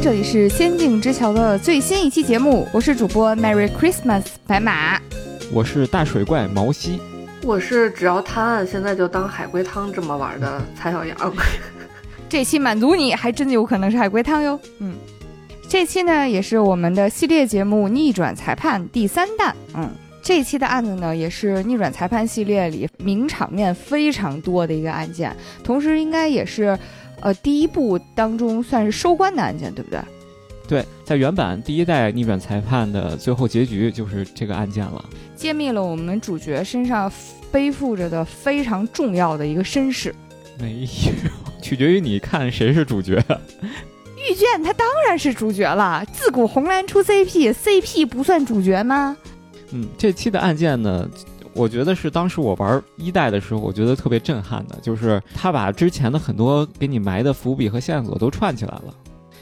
这里是《仙境之桥》的最新一期节目，我是主播 Merry Christmas 白马，我是大水怪毛西，我是只要探案现在就当海龟汤这么玩的蔡小阳。这期满足你还真有可能是海龟汤哟。嗯，这期呢也是我们的系列节目《逆转裁判》第三弹。嗯，这期的案子呢也是逆转裁判系列里名场面非常多的一个案件，同时应该也是。呃，第一部当中算是收官的案件，对不对？对，在原版第一代逆转裁判的最后结局就是这个案件了，揭秘了我们主角身上背负着的非常重要的一个身世。没有，取决于你看谁是主角。遇见他当然是主角了，自古红蓝出 CP，CP 不算主角吗？嗯，这期的案件呢？我觉得是当时我玩一代的时候，我觉得特别震撼的，就是他把之前的很多给你埋的伏笔和线索都串起来了。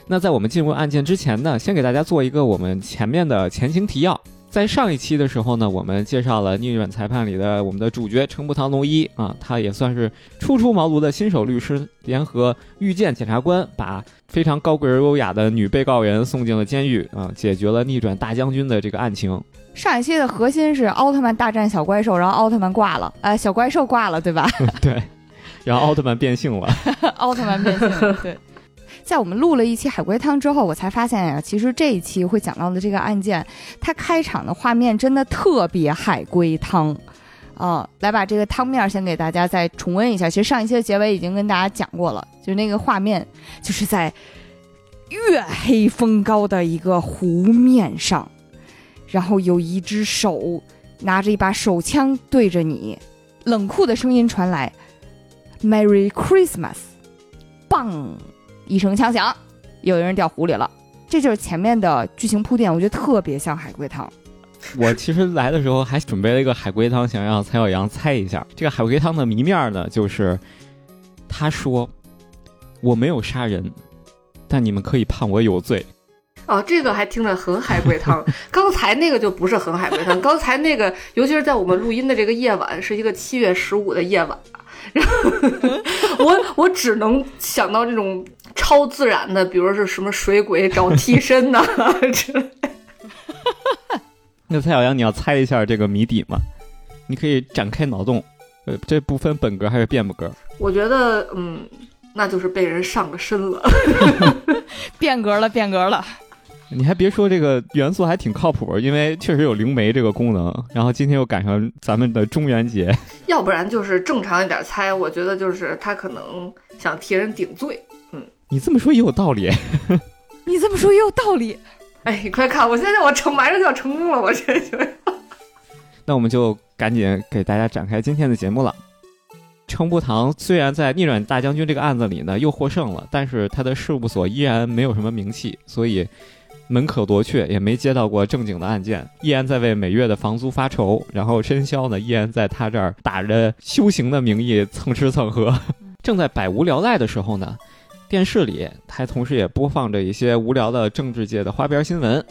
那在我们进入案件之前呢，先给大家做一个我们前面的前情提要。在上一期的时候呢，我们介绍了逆转裁判里的我们的主角程步堂龙一啊，他也算是初出茅庐的新手律师，联合御剑检察官，把非常高贵而优雅的女被告人送进了监狱啊，解决了逆转大将军的这个案情。上一期的核心是奥特曼大战小怪兽，然后奥特曼挂了，呃，小怪兽挂了，对吧？对，然后奥特曼变性了，奥特曼变性了，对。在我们录了一期海龟汤之后，我才发现呀，其实这一期会讲到的这个案件，它开场的画面真的特别海龟汤，啊，来把这个汤面先给大家再重温一下。其实上一期的结尾已经跟大家讲过了，就那个画面，就是在月黑风高的一个湖面上。然后有一只手拿着一把手枪对着你，冷酷的声音传来：“Merry Christmas！” 棒，一声枪响，有人掉湖里了。这就是前面的剧情铺垫，我觉得特别像海龟汤。我其实来的时候还准备了一个海龟汤，想让蔡小阳猜一下。这个海龟汤的谜面呢，就是他说：“我没有杀人，但你们可以判我有罪。”哦，这个还听着很海龟汤。刚才那个就不是很海龟汤。刚才那个，尤其是在我们录音的这个夜晚，是一个七月十五的夜晚。然后我我只能想到这种超自然的，比如是什么水鬼找替身呐之类。那蔡小阳，你要猜一下这个谜底吗？你可以展开脑洞。呃，这不分本格还是变格。我觉得，嗯，那就是被人上了身了。变格了，变格了。你还别说，这个元素还挺靠谱，因为确实有灵媒这个功能。然后今天又赶上咱们的中元节，要不然就是正常一点猜。我觉得就是他可能想替人顶罪。嗯，你这么说也有道理。你这么说也有道理。哎，你快看，我现在我成马上就要成功了，我这就。那我们就赶紧给大家展开今天的节目了。程步堂虽然在逆转大将军这个案子里呢又获胜了，但是他的事务所依然没有什么名气，所以。门可罗雀，也没接到过正经的案件，依然在为每月的房租发愁。然后申肖呢，依然在他这儿打着修行的名义蹭吃蹭喝。正在百无聊赖的时候呢，电视里他同时也播放着一些无聊的政治界的花边新闻。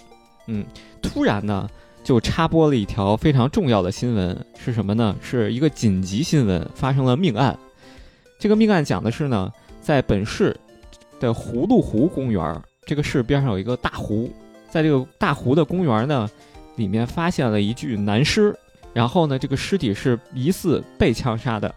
嗯，突然呢，就插播了一条非常重要的新闻，是什么呢？是一个紧急新闻，发生了命案。这个命案讲的是呢，在本市的葫芦湖公园。这个市边上有一个大湖，在这个大湖的公园呢，里面发现了一具男尸，然后呢，这个尸体是疑似被枪杀的，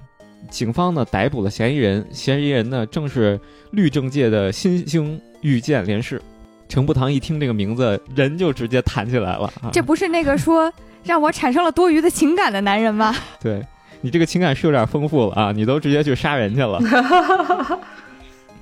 警方呢逮捕了嫌疑人，嫌疑人呢正是律政界的新星御剑连氏。程步堂一听这个名字，人就直接弹起来了。这不是那个说让我产生了多余的情感的男人吗？对你这个情感是有点丰富了啊，你都直接去杀人去了。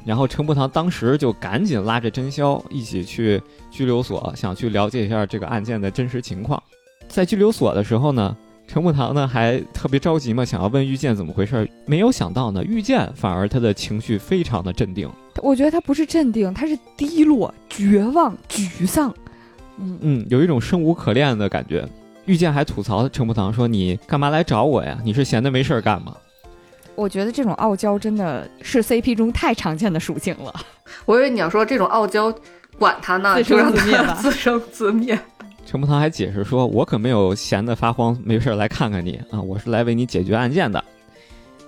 然后陈步堂当时就赶紧拉着真宵一起去拘留所，想去了解一下这个案件的真实情况。在拘留所的时候呢，陈步堂呢还特别着急嘛，想要问玉剑怎么回事。没有想到呢，玉剑反而他的情绪非常的镇定。我觉得他不是镇定，他是低落、绝望、沮丧。嗯嗯，有一种生无可恋的感觉。玉剑还吐槽陈步堂说：“你干嘛来找我呀？你是闲的没事儿干吗？”我觉得这种傲娇真的是 CP 中太常见的属性了。我以为你要说这种傲娇，管他呢，自生自灭吧，自生自灭。陈步堂还解释说：“我可没有闲得发慌，没事来看看你啊，我是来为你解决案件的。”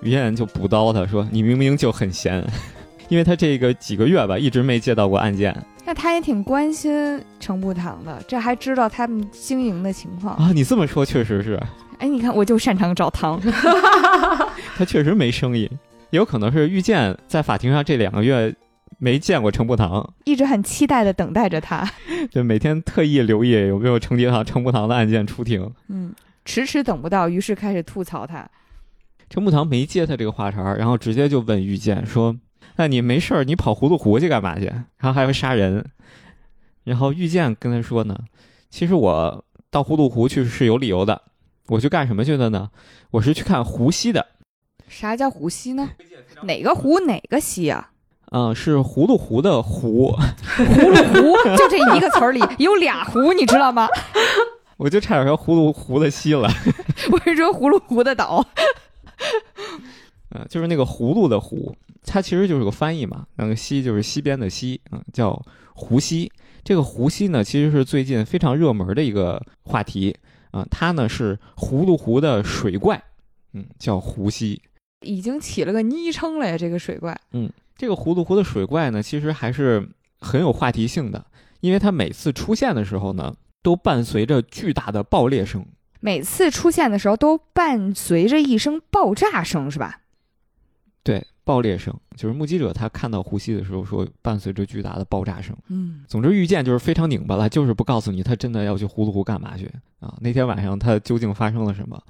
于燕就补刀他说：“你明明就很闲，因为他这个几个月吧，一直没接到过案件。”那他也挺关心程步堂的，这还知道他们经营的情况。啊，你这么说确实是，哎，你看，我就擅长找汤。他确实没生意，也有可能是遇见在法庭上这两个月没见过程步堂，一直很期待的等待着他。就每天特意留意有没有程杰堂、程步堂的案件出庭。嗯，迟迟等不到，于是开始吐槽他。程步堂没接他这个话茬，然后直接就问遇见说。那你没事儿，你跑葫芦湖去干嘛去？然后还会杀人。然后遇见跟他说呢，其实我到葫芦湖去是有理由的。我去干什么去的呢？我是去看湖西的。啥叫湖西呢？哪个湖哪个西啊？嗯，是葫芦湖的湖。葫芦湖就这一个词儿里有俩湖，你知道吗？我就差点说葫芦湖的西了。我是说葫芦湖的岛。嗯，就是那个葫芦的湖，它其实就是个翻译嘛。那个西就是西边的西，嗯，叫湖西。这个湖西呢，其实是最近非常热门的一个话题啊。它呢是葫芦湖的水怪，嗯，叫湖西，已经起了个昵称了呀。这个水怪，嗯，这个葫芦湖的水怪呢，其实还是很有话题性的，因为它每次出现的时候呢，都伴随着巨大的爆裂声。每次出现的时候都伴随着一声爆炸声，是吧？对，爆裂声就是目击者他看到呼吸的时候说，伴随着巨大的爆炸声。嗯，总之遇见就是非常拧巴了，就是不告诉你他真的要去葫芦湖干嘛去啊？那天晚上他究竟发生了什么？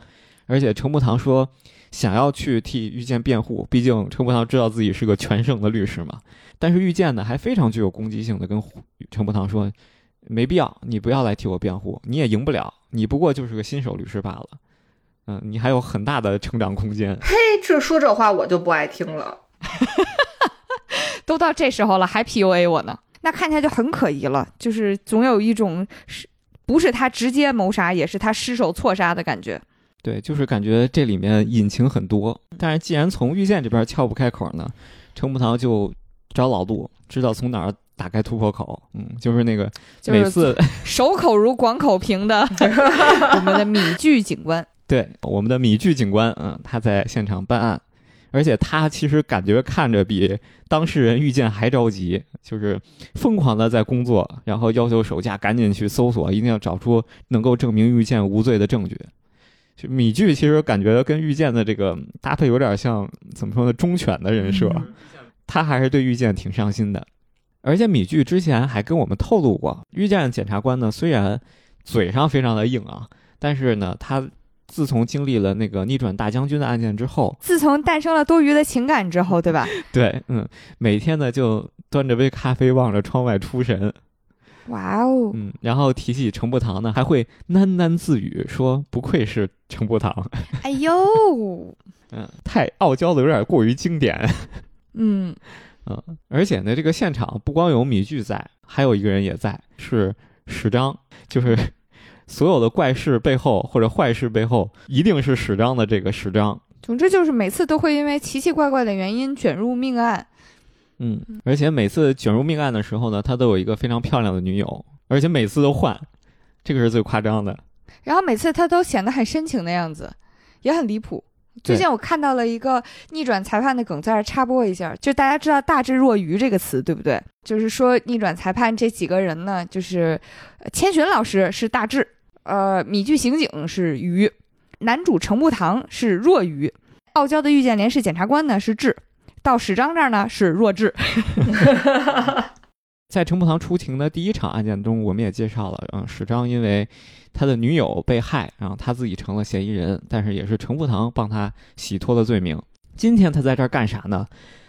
而且程步堂说想要去替遇见辩护，毕竟程步堂知道自己是个全胜的律师嘛。但是遇见呢还非常具有攻击性的跟程步堂说，没必要，你不要来替我辩护，你也赢不了，你不过就是个新手律师罢了。嗯，你还有很大的成长空间。嘿，这说这话我就不爱听了。都到这时候了，还 PUA 我呢？那看起来就很可疑了。就是总有一种是，不是他直接谋杀，也是他失手错杀的感觉。对，就是感觉这里面隐情很多。但是既然从遇见这边撬不开口呢，程步堂就找老杜，知道从哪儿打开突破口。嗯，就是那个每次 守口如广口瓶的 我们的米剧警官。对我们的米剧警官，嗯，他在现场办案，而且他其实感觉看着比当事人遇见还着急，就是疯狂的在工作，然后要求手下赶紧去搜索，一定要找出能够证明遇见无罪的证据。就米剧其实感觉跟遇见的这个搭配有点像，怎么说呢？忠犬的人设，他还是对遇见挺上心的。而且米剧之前还跟我们透露过，遇见检察官呢，虽然嘴上非常的硬啊，但是呢，他。自从经历了那个逆转大将军的案件之后，自从诞生了多余的情感之后，对吧？对，嗯，每天呢就端着杯咖啡望着窗外出神。哇哦，嗯，然后提起程步堂呢，还会喃喃自语说：“不愧是程步堂。”哎呦，嗯，太傲娇的有点过于经典。嗯嗯，而且呢，这个现场不光有米剧在，还有一个人也在，是史章，就是。所有的怪事背后或者坏事背后，一定是史章的这个史章。总之就是每次都会因为奇奇怪怪的原因卷入命案。嗯，而且每次卷入命案的时候呢，他都有一个非常漂亮的女友，而且每次都换，这个是最夸张的。然后每次他都显得很深情的样子，也很离谱。最近我看到了一个逆转裁判的梗，在这插播一下，就大家知道“大智若愚”这个词对不对？就是说逆转裁判这几个人呢，就是千寻老师是大智。呃，米剧刑警是愚，男主程步堂是弱愚，傲娇的遇见连氏检察官呢是智，到史章这儿呢是弱智。在程步堂出庭的第一场案件中，我们也介绍了，嗯，史章因为他的女友被害，然后他自己成了嫌疑人，但是也是程步堂帮他洗脱了罪名。今天他在这儿干啥呢？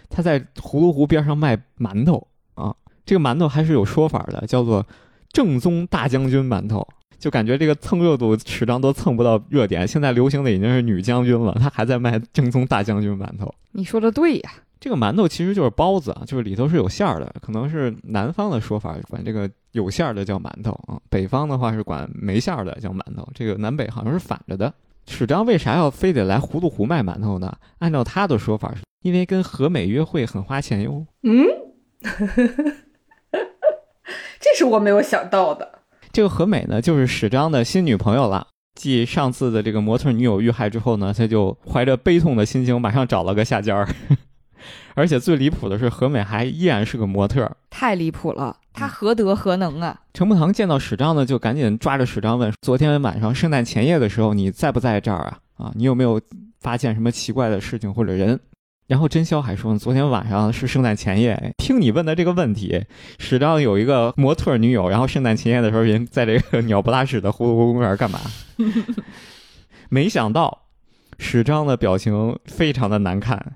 他在葫芦湖边上卖馒头啊，这个馒头还是有说法的，叫做正宗大将军馒头。就感觉这个蹭热度，史章都蹭不到热点。现在流行的已经是女将军了，他还在卖正宗大将军馒头。你说的对呀，这个馒头其实就是包子啊，就是里头是有馅儿的。可能是南方的说法，管这个有馅儿的叫馒头啊；北方的话是管没馅儿的叫馒头。这个南北好像是反着的。史章为啥要非得来葫芦湖卖馒头呢？按照他的说法，是因为跟何美约会很花钱哟。嗯，这是我没有想到的。这个何美呢，就是史章的新女朋友了。继上次的这个模特女友遇害之后呢，他就怀着悲痛的心情，马上找了个下家儿。而且最离谱的是，何美还依然是个模特儿。太离谱了，他何德何能啊？程步堂见到史章呢，就赶紧抓着史章问：“昨天晚上圣诞前夜的时候，你在不在这儿啊？啊，你有没有发现什么奇怪的事情或者人？”然后真宵还说：“昨天晚上是圣诞前夜，听你问的这个问题，史章有一个模特女友，然后圣诞前夜的时候人在这个鸟不拉屎的葫芦公园干嘛？”没想到史章的表情非常的难看。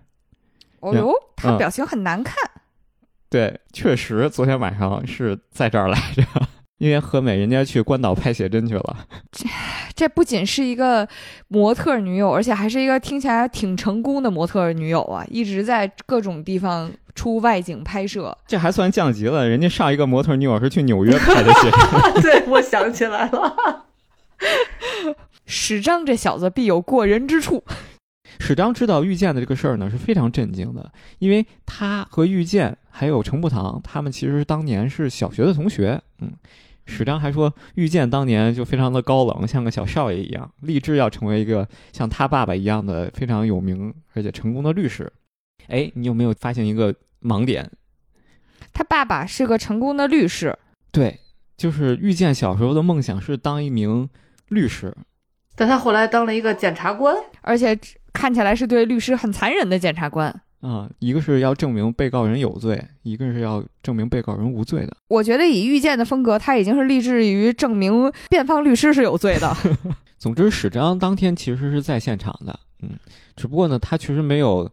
哦呦，他嗯表情很难看。对，确实昨天晚上是在这儿来着，因为何美人家去关岛拍写真去了。这不仅是一个模特女友，而且还是一个听起来挺成功的模特女友啊！一直在各种地方出外景拍摄。这还算降级了，人家上一个模特女友是去纽约拍的写真。对，我想起来了。史章这小子必有过人之处。史章知道遇见的这个事儿呢，是非常震惊的，因为他和遇见还有程步堂，他们其实当年是小学的同学。嗯，史章还说，遇见当年就非常的高冷，像个小少爷一样，立志要成为一个像他爸爸一样的非常有名而且成功的律师。哎，你有没有发现一个盲点？他爸爸是个成功的律师，对，就是遇见小时候的梦想是当一名律师，但他后来当了一个检察官，而且看起来是对律师很残忍的检察官。啊，一个是要证明被告人有罪，一个是要证明被告人无罪的。我觉得以遇见的风格，他已经是立志于证明辩方律师是有罪的。总之，史章当天其实是在现场的，嗯，只不过呢，他确实没有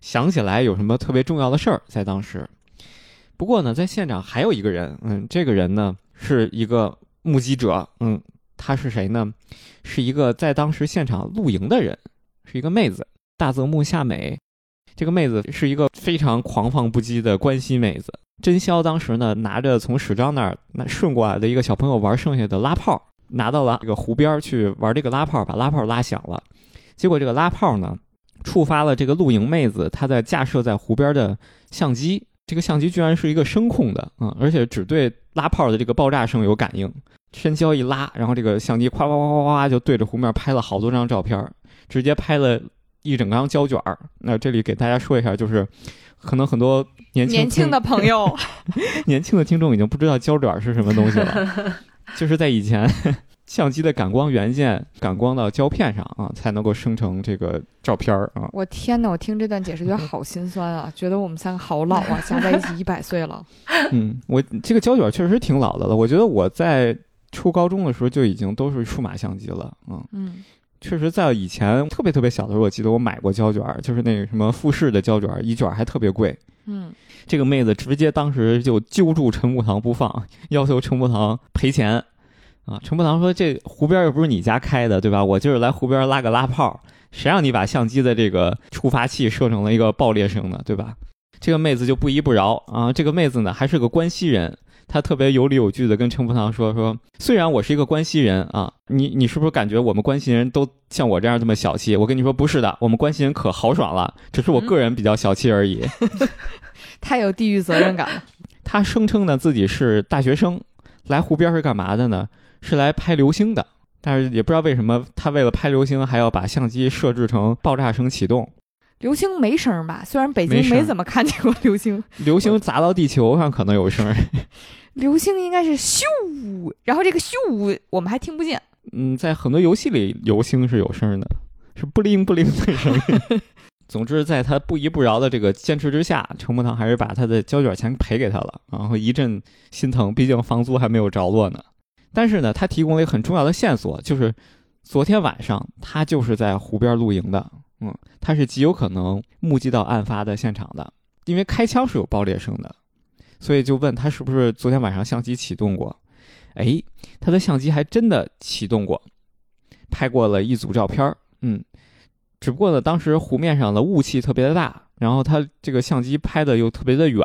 想起来有什么特别重要的事儿在当时。不过呢，在现场还有一个人，嗯，这个人呢是一个目击者，嗯，他是谁呢？是一个在当时现场露营的人，是一个妹子，大泽木夏美。这个妹子是一个非常狂放不羁的关西妹子。真宵当时呢，拿着从史章那儿那顺过来的一个小朋友玩剩下的拉炮，拿到了这个湖边去玩这个拉炮，把拉炮拉响了。结果这个拉炮呢，触发了这个露营妹子她在架设在湖边的相机。这个相机居然是一个声控的，嗯，而且只对拉炮的这个爆炸声有感应。真宵一拉，然后这个相机咵咵咵咵咵就对着湖面拍了好多张照片，直接拍了一整张胶卷儿。那这里给大家说一下，就是 可能很多年轻年轻的朋友，年轻的听众已经不知道胶卷是什么东西了，就是在以前相机的感光元件感光到胶片上啊，才能够生成这个照片儿啊。我天哪！我听这段解释觉得好心酸啊，觉得我们三个好老啊，加在一起一百岁了。嗯，我这个胶卷确实挺老的了，我觉得我在初高中的时候就已经都是数码相机了，嗯。嗯，确实，在以前特别特别小的时候，我记得我买过胶卷儿，就是那个什么富士的胶卷儿，一卷儿还特别贵。嗯，这个妹子直接当时就揪住陈步堂不放，要求陈步堂赔钱。啊，陈步堂说：“这湖边又不是你家开的，对吧？我就是来湖边拉个拉炮，谁让你把相机的这个触发器设成了一个爆裂声的，对吧？”这个妹子就不依不饶啊。这个妹子呢，还是个关西人，她特别有理有据的跟陈福堂说：“说虽然我是一个关西人啊，你你是不是感觉我们关西人都像我这样这么小气？我跟你说不是的，我们关西人可豪爽了，只是我个人比较小气而已。太有地域责任感了。他声称呢自己是大学生，来湖边是干嘛的呢？是来拍流星的。但是也不知道为什么，他为了拍流星还要把相机设置成爆炸声启动。流星没声儿吧？虽然北京没怎么看见过流星，流星砸到地球上可能有声儿，流星应该是咻，然后这个咻我们还听不见。嗯，在很多游戏里，流星是有声儿的，是不灵不灵的声音。总之，在他不依不饶的这个坚持之下，程木堂还是把他的胶卷钱赔给他了，然后一阵心疼，毕竟房租还没有着落呢。但是呢，他提供了一个很重要的线索，就是昨天晚上他就是在湖边露营的，嗯，他是极有可能目击到案发的现场的，因为开枪是有爆裂声的，所以就问他是不是昨天晚上相机启动过。哎，他的相机还真的启动过，拍过了一组照片，嗯，只不过呢，当时湖面上的雾气特别的大，然后他这个相机拍的又特别的远，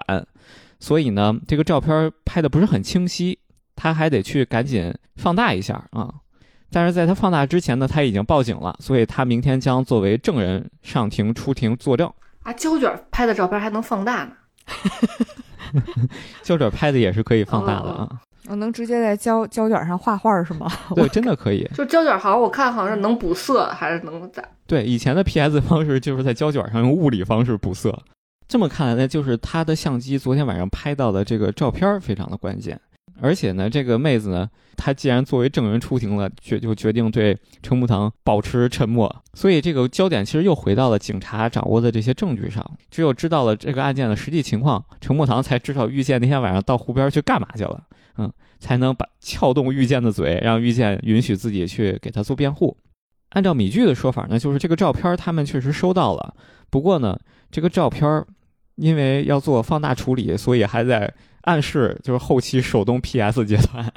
所以呢，这个照片拍的不是很清晰，他还得去赶紧放大一下啊。但是在他放大之前呢，他已经报警了，所以他明天将作为证人上庭出庭作证。啊，胶卷拍的照片还能放大呢。胶卷拍的也是可以放大的啊，我能直接在胶胶卷上画画是吗？对，真的可以。就胶卷好像我看好像是能补色，还是能咋？对，以前的 PS 方式就是在胶卷上用物理方式补色。这么看来呢，就是他的相机昨天晚上拍到的这个照片非常的关键。而且呢，这个妹子呢，她既然作为证人出庭了，决就决定对程木堂保持沉默。所以这个焦点其实又回到了警察掌握的这些证据上。只有知道了这个案件的实际情况，程木堂才知道玉见那天晚上到湖边去干嘛去了。嗯，才能把撬动玉见的嘴，让玉见允许自己去给他做辩护。按照米剧的说法呢，就是这个照片他们确实收到了，不过呢，这个照片因为要做放大处理，所以还在。暗示就是后期手动 PS 阶段，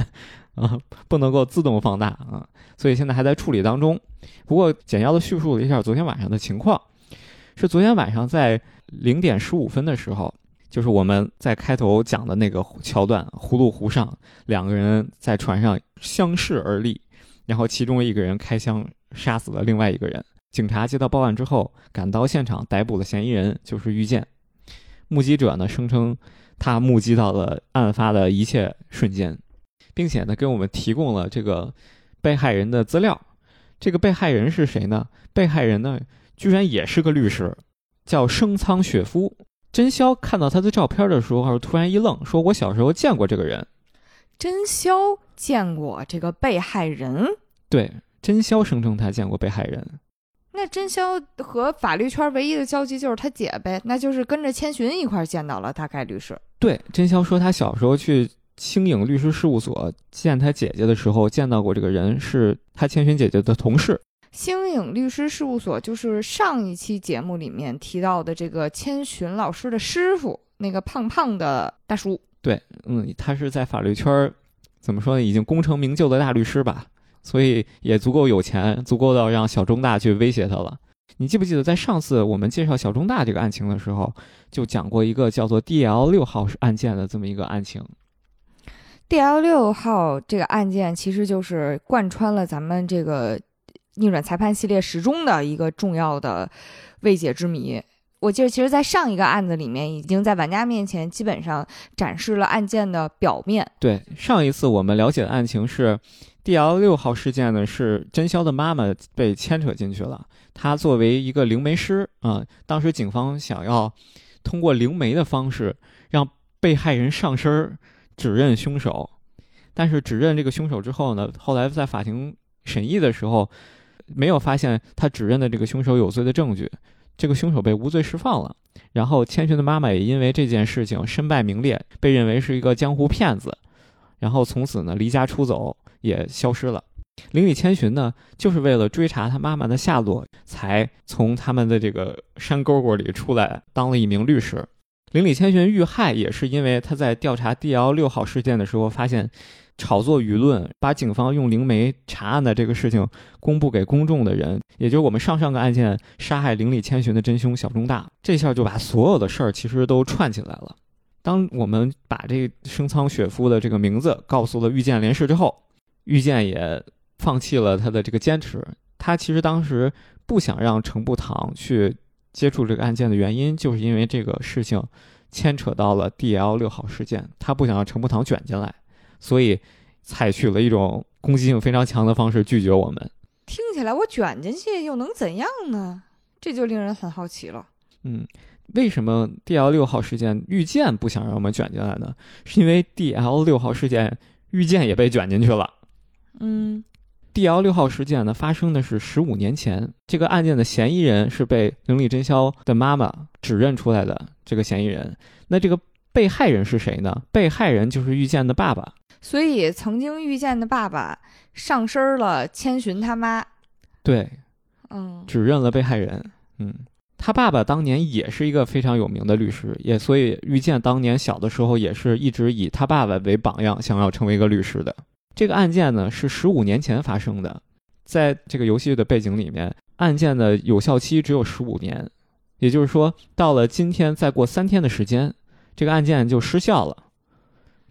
啊，不能够自动放大啊，所以现在还在处理当中。不过简要的叙述了一下昨天晚上的情况，是昨天晚上在零点十五分的时候，就是我们在开头讲的那个桥段，葫芦湖上两个人在船上相视而立，然后其中一个人开枪杀死了另外一个人。警察接到报案之后，赶到现场逮捕了嫌疑人，就是遇见。目击者呢声称。他目击到了案发的一切瞬间，并且呢，给我们提供了这个被害人的资料。这个被害人是谁呢？被害人呢，居然也是个律师，叫生仓雪夫。真宵看到他的照片的时候，突然一愣，说：“我小时候见过这个人。”真宵见过这个被害人？对，真宵声称他见过被害人。那真宵和法律圈唯一的交集就是他姐呗，那就是跟着千寻一块见到了，大概率是。对，真宵说他小时候去青影律师事务所见他姐姐的时候，见到过这个人，是他千寻姐姐的同事。星影律师事务所就是上一期节目里面提到的这个千寻老师的师傅，那个胖胖的大叔。对，嗯，他是在法律圈怎么说呢，已经功成名就的大律师吧。所以也足够有钱，足够到让小中大去威胁他了。你记不记得在上次我们介绍小中大这个案情的时候，就讲过一个叫做 D L 六号案件的这么一个案情。D L 六号这个案件其实就是贯穿了咱们这个逆转裁判系列始终的一个重要的未解之谜。我记得，其实，在上一个案子里面，已经在玩家面前基本上展示了案件的表面。对，上一次我们了解的案情是。D L 六号事件呢，是真宵的妈妈被牵扯进去了。她作为一个灵媒师啊，当时警方想要通过灵媒的方式让被害人上身指认凶手，但是指认这个凶手之后呢，后来在法庭审议的时候，没有发现他指认的这个凶手有罪的证据，这个凶手被无罪释放了。然后千寻的妈妈也因为这件事情身败名裂，被认为是一个江湖骗子，然后从此呢离家出走。也消失了。灵里千寻呢，就是为了追查他妈妈的下落，才从他们的这个山沟沟里出来，当了一名律师。灵里千寻遇害也是因为他在调查 D L 六号事件的时候，发现炒作舆论，把警方用灵媒查案的这个事情公布给公众的人，也就是我们上上个案件杀害灵里千寻的真凶小中大，这下就把所有的事儿其实都串起来了。当我们把这生仓雪夫的这个名字告诉了遇见连氏之后，遇见也放弃了他的这个坚持。他其实当时不想让程步堂去接触这个案件的原因，就是因为这个事情牵扯到了 D L 六号事件，他不想让程步堂卷进来，所以采取了一种攻击性非常强的方式拒绝我们。听起来我卷进去又能怎样呢？这就令人很好奇了。嗯，为什么 D L 六号事件遇见不想让我们卷进来呢？是因为 D L 六号事件遇见也被卷进去了。嗯，D L 六号事件呢，发生的是十五年前。这个案件的嫌疑人是被灵力真宵的妈妈指认出来的这个嫌疑人。那这个被害人是谁呢？被害人就是遇见的爸爸。所以，曾经遇见的爸爸上身了千寻他妈。对，嗯，指认了被害人。嗯，他爸爸当年也是一个非常有名的律师，也所以遇见当年小的时候也是一直以他爸爸为榜样，想要成为一个律师的。这个案件呢是十五年前发生的，在这个游戏的背景里面，案件的有效期只有十五年，也就是说，到了今天再过三天的时间，这个案件就失效了。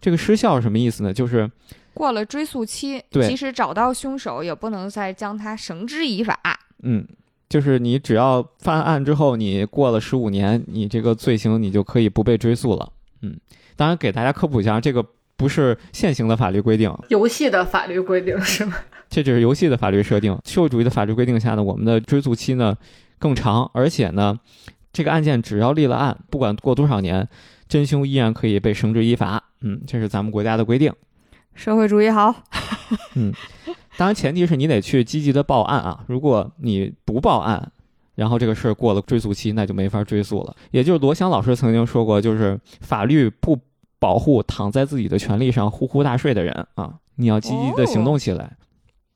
这个失效是什么意思呢？就是过了追诉期，即使找到凶手，也不能再将他绳之以法。嗯，就是你只要犯案之后，你过了十五年，你这个罪行你就可以不被追诉了。嗯，当然给大家科普一下这个。不是现行的法律规定，游戏的法律规定是吗？这只是游戏的法律设定。社会主义的法律规定下呢，我们的追诉期呢更长，而且呢，这个案件只要立了案，不管过多少年，真凶依然可以被绳之以法。嗯，这是咱们国家的规定。社会主义好。嗯，当然前提是你得去积极的报案啊。如果你不报案，然后这个事儿过了追诉期，那就没法追诉了。也就是罗翔老师曾经说过，就是法律不保护躺在自己的权利上呼呼大睡的人啊，你要积极的行动起来。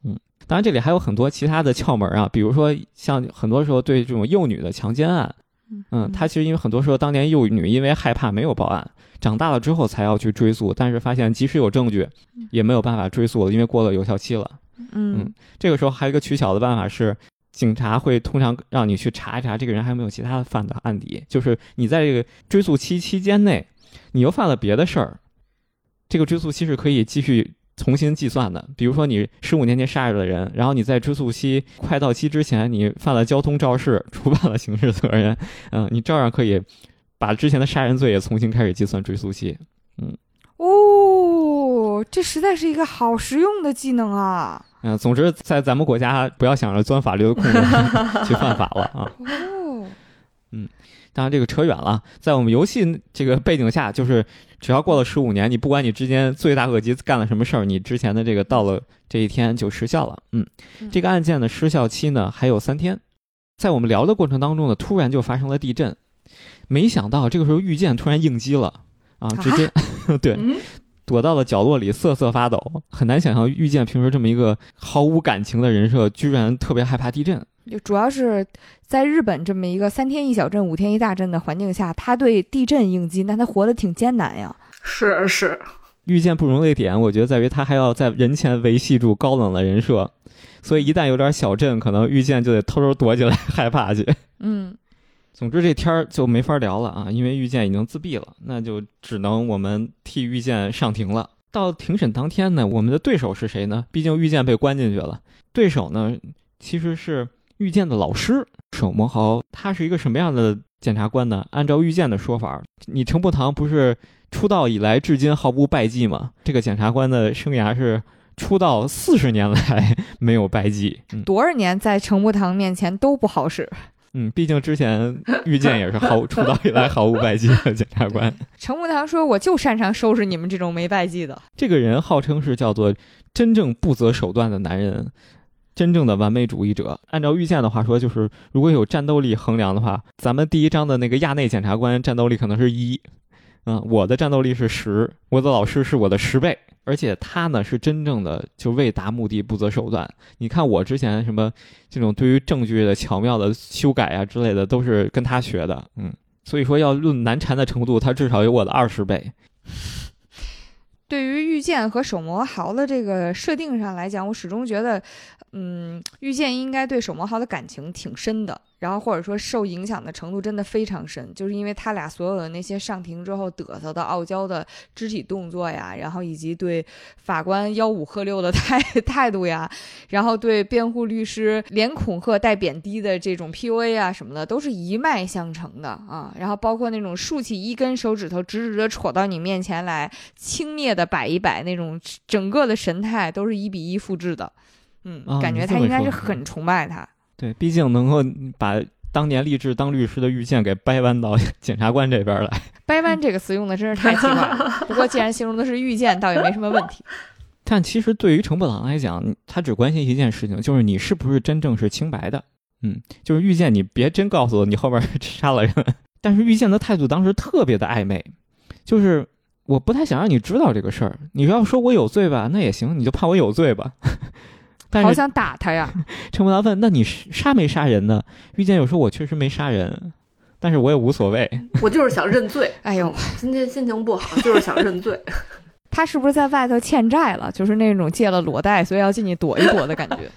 嗯，当然这里还有很多其他的窍门啊，比如说像很多时候对这种幼女的强奸案，嗯，他其实因为很多时候当年幼女因为害怕没有报案，长大了之后才要去追诉，但是发现即使有证据，也没有办法追诉了，因为过了有效期了。嗯，这个时候还有一个取巧的办法是。警察会通常让你去查一查这个人还有没有其他的犯的案底，就是你在这个追诉期期间内，你又犯了别的事儿，这个追诉期是可以继续重新计算的。比如说你十五年前杀了人，然后你在追诉期快到期之前，你犯了交通肇事，触犯了刑事责任，嗯，你照样可以把之前的杀人罪也重新开始计算追诉期。嗯，哦，这实在是一个好实用的技能啊。嗯，总之，在咱们国家，不要想着钻法律的空子 去犯法了啊。哦，嗯，当然这个扯远了。在我们游戏这个背景下，就是只要过了十五年，你不管你之间罪大恶极干了什么事儿，你之前的这个到了这一天就失效了。嗯，这个案件的失效期呢还有三天。在我们聊的过程当中呢，突然就发生了地震，没想到这个时候遇见突然应激了啊，直接 对。躲到了角落里瑟瑟发抖，很难想象遇见平时这么一个毫无感情的人设，居然特别害怕地震。就主要是在日本这么一个三天一小震五天一大震的环境下，他对地震应激，但他活得挺艰难呀。是是，遇见不容易的点，我觉得在于他还要在人前维系住高冷的人设，所以一旦有点小震，可能遇见就得偷偷躲起来 害怕去。嗯。总之这天儿就没法聊了啊，因为遇见已经自闭了，那就只能我们替遇见上庭了。到庭审当天呢，我们的对手是谁呢？毕竟遇见被关进去了，对手呢其实是遇见的老师手磨豪。他是一个什么样的检察官呢？按照遇见的说法，你程步堂不是出道以来至今毫无败绩吗？这个检察官的生涯是出道四十年来没有败绩，多少年在程步堂面前都不好使。嗯，毕竟之前遇见也是毫 出道以来毫无败绩的检察官。陈木堂说：“我就擅长收拾你们这种没败绩的。”这个人号称是叫做真正不择手段的男人，真正的完美主义者。按照遇见的话说，就是如果有战斗力衡量的话，咱们第一章的那个亚内检察官战斗力可能是一，嗯，我的战斗力是十，我的老师是我的十倍。而且他呢是真正的就为达目的不择手段。你看我之前什么这种对于证据的巧妙的修改啊之类的，都是跟他学的。嗯，所以说要论难缠的程度，他至少有我的二十倍。对于遇见和手磨豪的这个设定上来讲，我始终觉得，嗯，遇见应该对手磨豪的感情挺深的。然后或者说受影响的程度真的非常深，就是因为他俩所有的那些上庭之后嘚瑟的傲娇的肢体动作呀，然后以及对法官吆五喝六的态 态度呀，然后对辩护律师连恐吓带贬低的这种 PUA 啊什么的，都是一脉相承的啊。然后包括那种竖起一根手指头直直的戳到你面前来，轻蔑的摆一摆那种整个的神态，都是一比一复制的。嗯，感觉他应该是很崇拜他。对，毕竟能够把当年立志当律师的遇见给掰弯到 检察官这边来，掰弯这个词用的真是太奇怪了。不过既然形容的是遇见，倒也没什么问题。但其实对于程布朗来讲，他只关心一件事情，就是你是不是真正是清白的。嗯，就是遇见你别真告诉我你后边杀了人。但是遇见的态度当时特别的暧昧，就是我不太想让你知道这个事儿。你要说我有罪吧，那也行，你就判我有罪吧。但好想打他呀！陈步堂问：“那你杀没杀人呢？”遇见有时候：“我确实没杀人，但是我也无所谓。我就是想认罪。哎呦，今天心情不好，就是想认罪。他是不是在外头欠债了？就是那种借了裸贷，所以要进去躲一躲的感觉。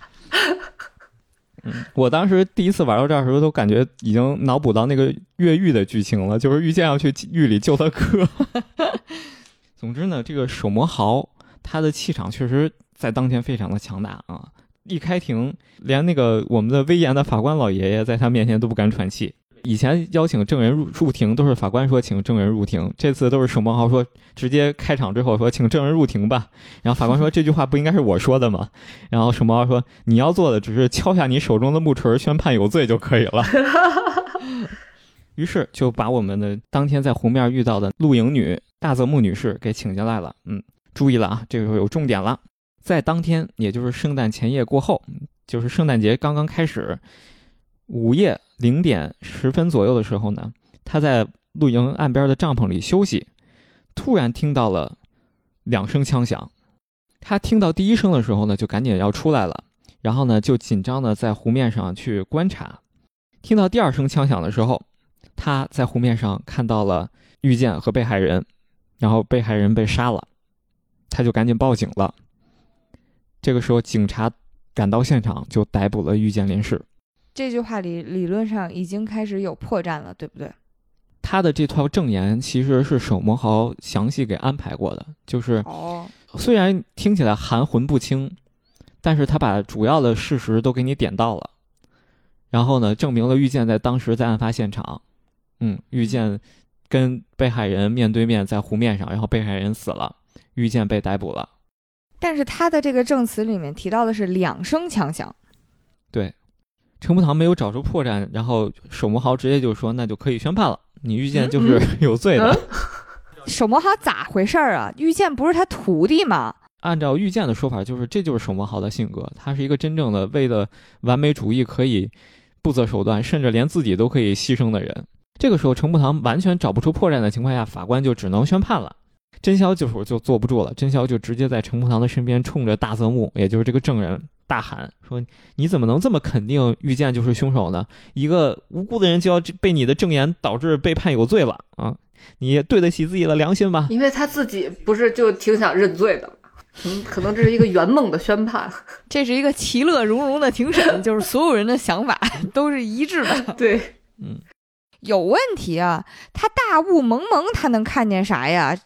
我当时第一次玩到这儿的时候，都感觉已经脑补到那个越狱的剧情了，就是遇见要去狱里救他哥。总之呢，这个手磨豪他的气场确实。在当前非常的强大啊！一开庭，连那个我们的威严的法官老爷爷在他面前都不敢喘气。以前邀请证人入入庭都是法官说请证人入庭，这次都是沈梦豪说直接开场之后说请证人入庭吧。然后法官说这句话不应该是我说的吗？然后沈梦豪说你要做的只是敲下你手中的木锤宣判有罪就可以了。于是就把我们的当天在湖面遇到的露营女大泽木女士给请进来了。嗯，注意了啊，这个时候有重点了，在当天，也就是圣诞前夜过后，就是圣诞节刚刚开始，午夜零点十分左右的时候呢，他在露营岸边的帐篷里休息，突然听到了两声枪响。他听到第一声的时候呢，就赶紧要出来了，然后呢，就紧张的在湖面上去观察。听到第二声枪响的时候，他在湖面上看到了遇见和被害人，然后被害人被杀了，他就赶紧报警了。这个时候，警察赶到现场，就逮捕了遇见林氏。这句话里理论上已经开始有破绽了，对不对？他的这套证言其实是手魔豪详细给安排过的，就是哦，虽然听起来含混不清，但是他把主要的事实都给你点到了，然后呢，证明了遇见在当时在案发现场，嗯，遇见跟被害人面对面在湖面上，然后被害人死了，遇见被逮捕了。但是他的这个证词里面提到的是两声枪响，对，程步堂没有找出破绽，然后守摩豪直接就说那就可以宣判了，你遇见就是 有罪的。手魔豪咋回事儿啊？遇见不是他徒弟吗？按照遇见的说法，就是这就是守摩豪的性格，他是一个真正的为了完美主义可以不择手段，甚至连自己都可以牺牲的人。这个时候，程步堂完全找不出破绽的情况下，法官就只能宣判了。真宵这会儿就坐不住了，真宵就直接在程步堂的身边，冲着大泽木，也就是这个证人大喊说：“你怎么能这么肯定遇见就是凶手呢？一个无辜的人就要被你的证言导致被判有罪了啊！你对得起自己的良心吧？”因为他自己不是就挺想认罪的吗？嗯，可能这是一个圆梦的宣判。这是一个其乐融融的庭审，就是所有人的想法 都是一致的。对，嗯，有问题啊！他大雾蒙蒙，他能看见啥呀？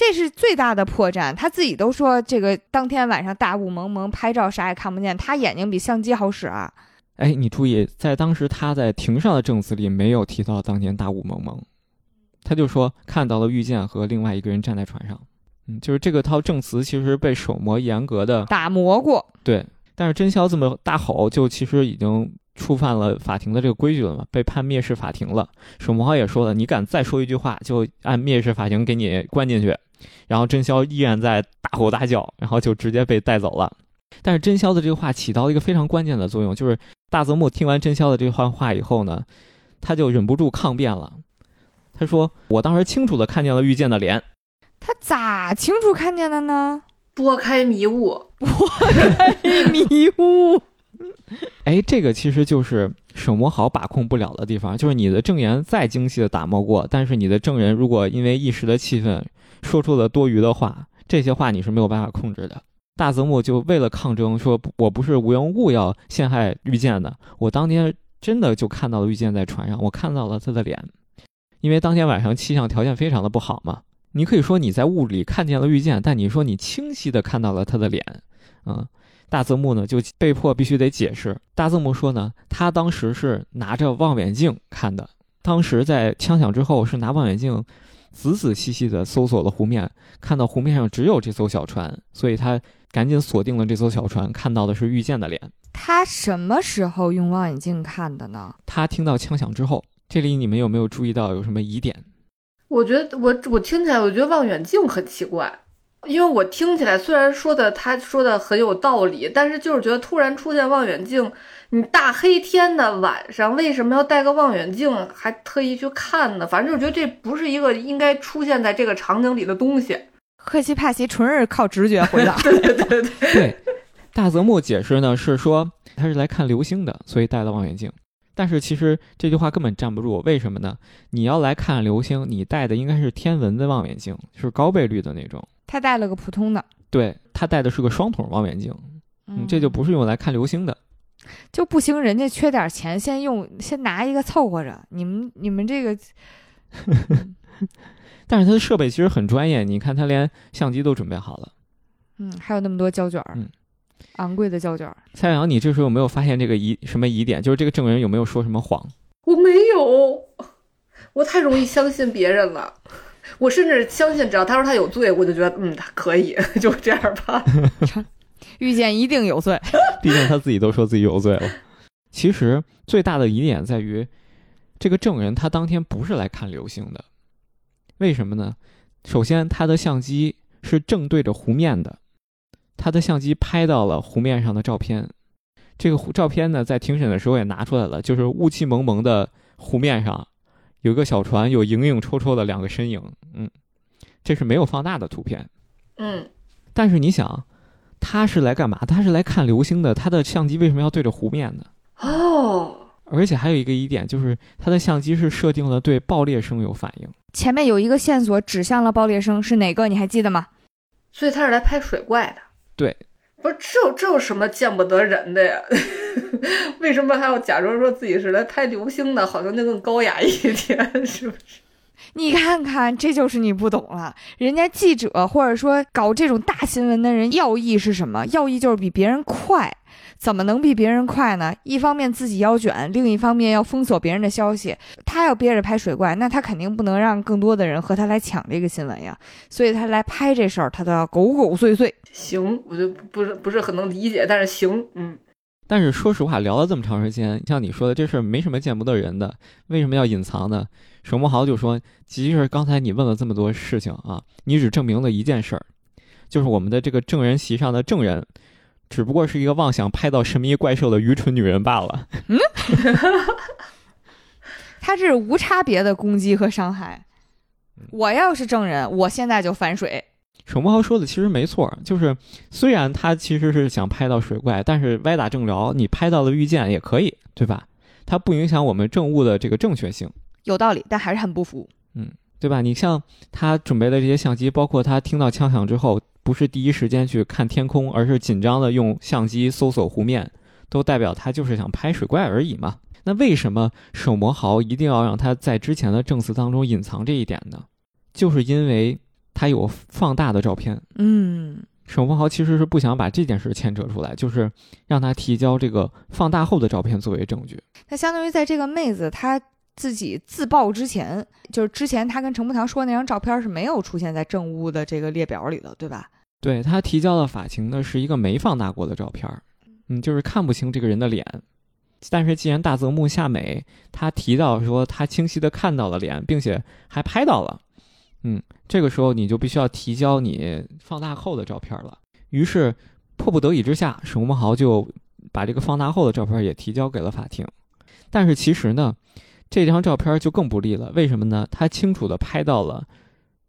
这是最大的破绽。他自己都说，这个当天晚上大雾蒙蒙，拍照啥也看不见。他眼睛比相机好使啊！哎，你注意，在当时他在庭上的证词里没有提到当天大雾蒙蒙，他就说看到了遇见和另外一个人站在船上。嗯，就是这个套证词其实被手模严格的打磨过。对，但是真宵这么大吼，就其实已经触犯了法庭的这个规矩了嘛，被判蔑视法庭了。手模豪也说了，你敢再说一句话，就按蔑视法庭给你关进去。然后真宵依然在大吼大叫，然后就直接被带走了。但是真宵的这个话起到了一个非常关键的作用，就是大泽木听完真宵的这番话以后呢，他就忍不住抗辩了。他说：“我当时清楚的看见了遇见的脸。”他咋清楚看见的呢？拨开迷雾，拨开迷雾。哎，这个其实就是手磨好把控不了的地方，就是你的证言再精细的打磨过，但是你的证人如果因为一时的气愤说出了多余的话，这些话你是没有办法控制的。大泽木就为了抗争，说我不是无缘无故要陷害遇见的，我当天真的就看到了遇见在船上，我看到了他的脸，因为当天晚上气象条件非常的不好嘛。你可以说你在雾里看见了遇见，但你说你清晰的看到了他的脸，嗯。大泽木呢就被迫必须得解释。大泽木说呢，他当时是拿着望远镜看的，当时在枪响之后是拿望远镜仔仔细细地搜索了湖面，看到湖面上只有这艘小船，所以他赶紧锁定了这艘小船，看到的是遇见的脸。他什么时候用望远镜看的呢？他听到枪响之后。这里你们有没有注意到有什么疑点？我觉得我我听起来，我觉得望远镜很奇怪。因为我听起来虽然说的他说的很有道理，但是就是觉得突然出现望远镜，你大黑天的晚上为什么要带个望远镜，还特意去看呢？反正我觉得这不是一个应该出现在这个场景里的东西。赫奇帕奇纯是靠直觉回答。对对对对。对，大泽木解释呢是说他是来看流星的，所以带了望远镜。但是其实这句话根本站不住，为什么呢？你要来看流星，你带的应该是天文的望远镜，是高倍率的那种。他带了个普通的，对他带的是个双筒望远镜，嗯，这就不是用来看流星的，就不行。人家缺点钱，先用先拿一个凑合着。你们你们这个，但是他的设备其实很专业，你看他连相机都准备好了，嗯，还有那么多胶卷，嗯，昂贵的胶卷。蔡阳，你这时候有没有发现这个疑什么疑点？就是这个证人有没有说什么谎？我没有，我太容易相信别人了。我甚至相信，只要他说他有罪，我就觉得嗯，他可以，就这样吧。遇见一定有罪，毕竟他自己都说自己有罪了。其实最大的疑点在于，这个证人他当天不是来看流星的，为什么呢？首先，他的相机是正对着湖面的，他的相机拍到了湖面上的照片。这个湖照片呢，在庭审的时候也拿出来了，就是雾气蒙蒙的湖面上有一个小船，有影影绰绰的两个身影。嗯，这是没有放大的图片。嗯，但是你想，他是来干嘛？他是来看流星的。他的相机为什么要对着湖面呢？哦，而且还有一个疑点，就是他的相机是设定了对爆裂声有反应。前面有一个线索指向了爆裂声，是哪个？你还记得吗？所以他是来拍水怪的。对，不是这有这有什么见不得人的呀？为什么还要假装说自己是来拍流星的？好像就更高雅一点，是不是？你看看，这就是你不懂了。人家记者或者说搞这种大新闻的人，要义是什么？要义就是比别人快。怎么能比别人快呢？一方面自己要卷，另一方面要封锁别人的消息。他要憋着拍水怪，那他肯定不能让更多的人和他来抢这个新闻呀。所以他来拍这事儿，他都要狗狗碎碎。行，我就不是不是很能理解，但是行，嗯。但是说实话，聊了这么长时间，像你说的这事儿没什么见不得人的，为什么要隐藏呢？沈慕豪就说，其实刚才你问了这么多事情啊，你只证明了一件事儿，就是我们的这个证人席上的证人。只不过是一个妄想拍到神秘怪兽的愚蠢女人罢了。嗯，他是无差别的攻击和伤害。我要是证人，我现在就反水。沈墨豪说的其实没错，就是虽然他其实是想拍到水怪，但是歪打正着，你拍到了遇见也可以，对吧？它不影响我们证物的这个正确性。有道理，但还是很不服。嗯，对吧？你像他准备的这些相机，包括他听到枪响之后。不是第一时间去看天空，而是紧张的用相机搜索湖面，都代表他就是想拍水怪而已嘛？那为什么手魔豪一定要让他在之前的证词当中隐藏这一点呢？就是因为他有放大的照片。嗯，沈凤豪其实是不想把这件事牵扯出来，就是让他提交这个放大后的照片作为证据。那相当于在这个妹子她。自己自曝之前，就是之前她跟程步堂说那张照片是没有出现在证物的这个列表里的，对吧？对他提交了法庭的是一个没放大过的照片，嗯，就是看不清这个人的脸。但是既然大泽木夏美他提到说他清晰的看到了脸，并且还拍到了，嗯，这个时候你就必须要提交你放大后的照片了。于是迫不得已之下，沈文豪就把这个放大后的照片也提交给了法庭。但是其实呢？这张照片就更不利了，为什么呢？他清楚地拍到了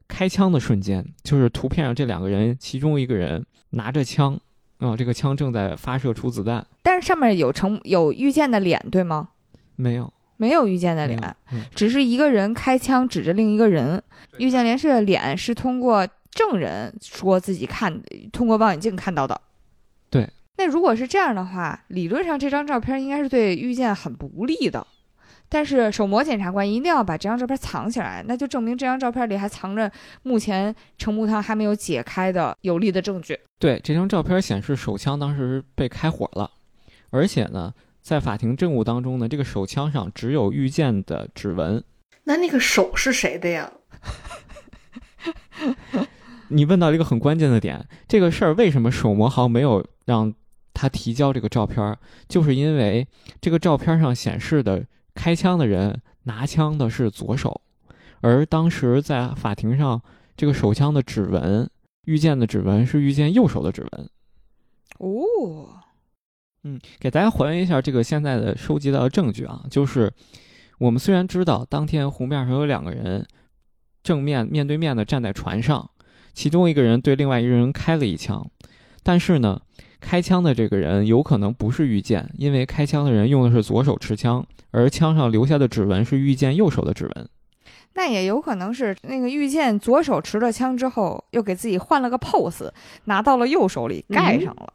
开枪的瞬间，就是图片上这两个人，其中一个人拿着枪，啊，这个枪正在发射出子弹。但是上面有成有遇见的脸，对吗？没有，没有遇见的脸，只是一个人开枪指着另一个人。遇见连是脸是通过证人说自己看，通过望远镜看到的。对。那如果是这样的话，理论上这张照片应该是对遇见很不利的。但是手模检察官一定要把这张照片藏起来，那就证明这张照片里还藏着目前程木堂还没有解开的有力的证据。对，这张照片显示手枪当时被开火了，而且呢，在法庭证物当中呢，这个手枪上只有遇见的指纹。那那个手是谁的呀？你问到一个很关键的点，这个事儿为什么手模豪没有让他提交这个照片？就是因为这个照片上显示的。开枪的人拿枪的是左手，而当时在法庭上，这个手枪的指纹，遇见的指纹是遇见右手的指纹。哦，嗯，给大家还原一下这个现在的收集到的证据啊，就是我们虽然知道当天湖面上有两个人正面面对面的站在船上，其中一个人对另外一个人开了一枪，但是呢。开枪的这个人有可能不是遇见，因为开枪的人用的是左手持枪，而枪上留下的指纹是遇见右手的指纹。那也有可能是那个遇见左手持了枪之后，又给自己换了个 pose，拿到了右手里盖上了。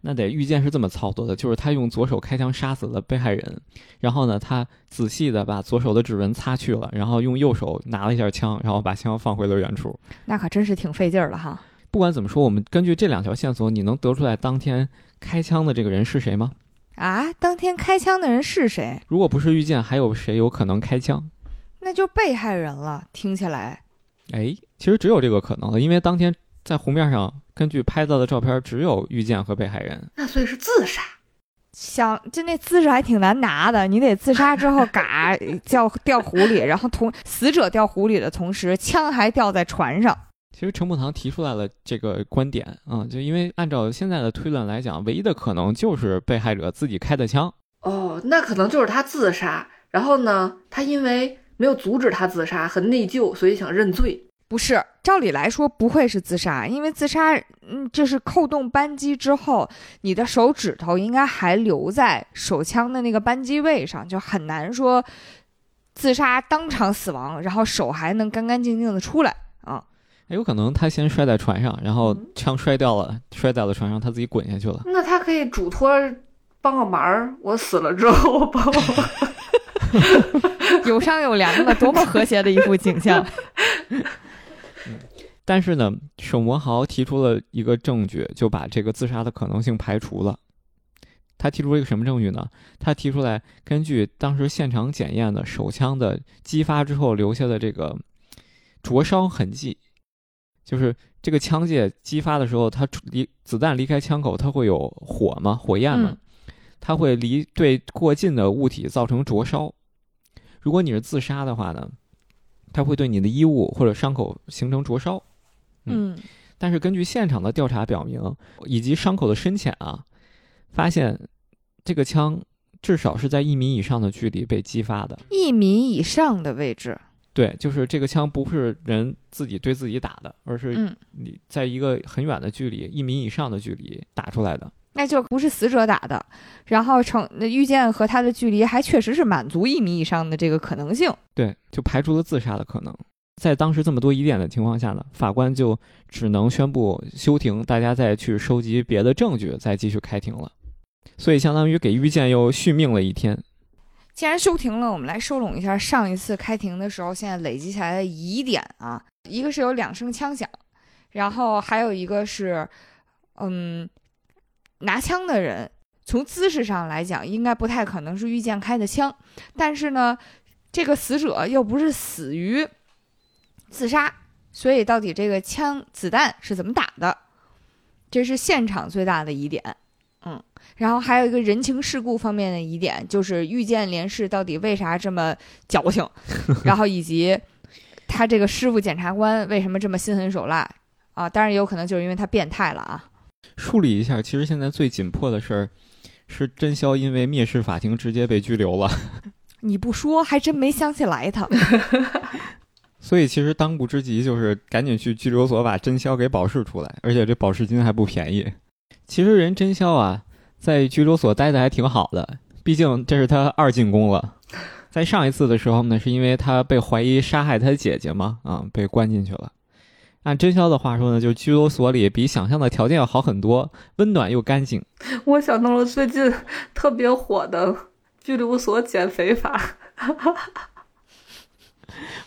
那得遇见是这么操作的，就是他用左手开枪杀死了被害人，然后呢，他仔细的把左手的指纹擦去了，然后用右手拿了一下枪，然后把枪放回了原处。那可真是挺费劲儿的哈。不管怎么说，我们根据这两条线索，你能得出来当天开枪的这个人是谁吗？啊，当天开枪的人是谁？如果不是遇见，还有谁有可能开枪？那就被害人了。听起来，哎，其实只有这个可能了，因为当天在湖面上，根据拍到的照片，只有遇见和被害人。那所以是自杀。想，就那姿势还挺难拿的，你得自杀之后，嘎掉掉湖里，然后同死者掉湖里的同时，枪还掉在船上。其实陈木堂提出来了这个观点啊，就因为按照现在的推论来讲，唯一的可能就是被害者自己开的枪。哦，那可能就是他自杀，然后呢，他因为没有阻止他自杀，很内疚，所以想认罪。不是，照理来说不会是自杀，因为自杀，嗯，就是扣动扳机之后，你的手指头应该还留在手枪的那个扳机位上，就很难说自杀当场死亡，然后手还能干干净净的出来啊。有可能他先摔在船上，然后枪摔掉了，摔在了船上，他自己滚下去了。那他可以嘱托帮个忙，我死了之后帮我。有商有量，的多么和谐的一幅景象。但是呢，沈魔豪提出了一个证据，就把这个自杀的可能性排除了。他提出了一个什么证据呢？他提出来，根据当时现场检验的手枪的击发之后留下的这个灼烧痕迹，就是这个枪械击发的时候，它离子弹离开枪口，它会有火吗？火焰吗？它会离对过近的物体造成灼烧。如果你是自杀的话呢，它会对你的衣物或者伤口形成灼烧。嗯，但是根据现场的调查表明，以及伤口的深浅啊，发现这个枪至少是在一米以上的距离被激发的。一米以上的位置，对，就是这个枪不是人自己对自己打的，而是你在一个很远的距离，一米以上的距离打出来的。那就不是死者打的，然后成那遇见和他的距离还确实是满足一米以上的这个可能性。对，就排除了自杀的可能。在当时这么多疑点的情况下呢，法官就只能宣布休庭，大家再去收集别的证据，再继续开庭了。所以相当于给遇见又续命了一天。既然休庭了，我们来收拢一下上一次开庭的时候现在累积下来的疑点啊。一个是有两声枪响，然后还有一个是，嗯，拿枪的人从姿势上来讲应该不太可能是遇见开的枪，但是呢，这个死者又不是死于。自杀，所以到底这个枪子弹是怎么打的？这是现场最大的疑点，嗯，然后还有一个人情世故方面的疑点，就是遇见连氏到底为啥这么矫情，然后以及他这个师傅检察官为什么这么心狠手辣啊？当然也有可能就是因为他变态了啊。梳理一下，其实现在最紧迫的事儿是真宵因为蔑视法庭直接被拘留了。你不说还真没想起来他。所以其实当务之急就是赶紧去拘留所把真宵给保释出来，而且这保释金还不便宜。其实人真宵啊，在拘留所待的还挺好的，毕竟这是他二进宫了。在上一次的时候呢，是因为他被怀疑杀害他姐姐嘛，啊，被关进去了。按真宵的话说呢，就拘留所里比想象的条件要好很多，温暖又干净。我想到了最近特别火的拘留所减肥法。哈哈哈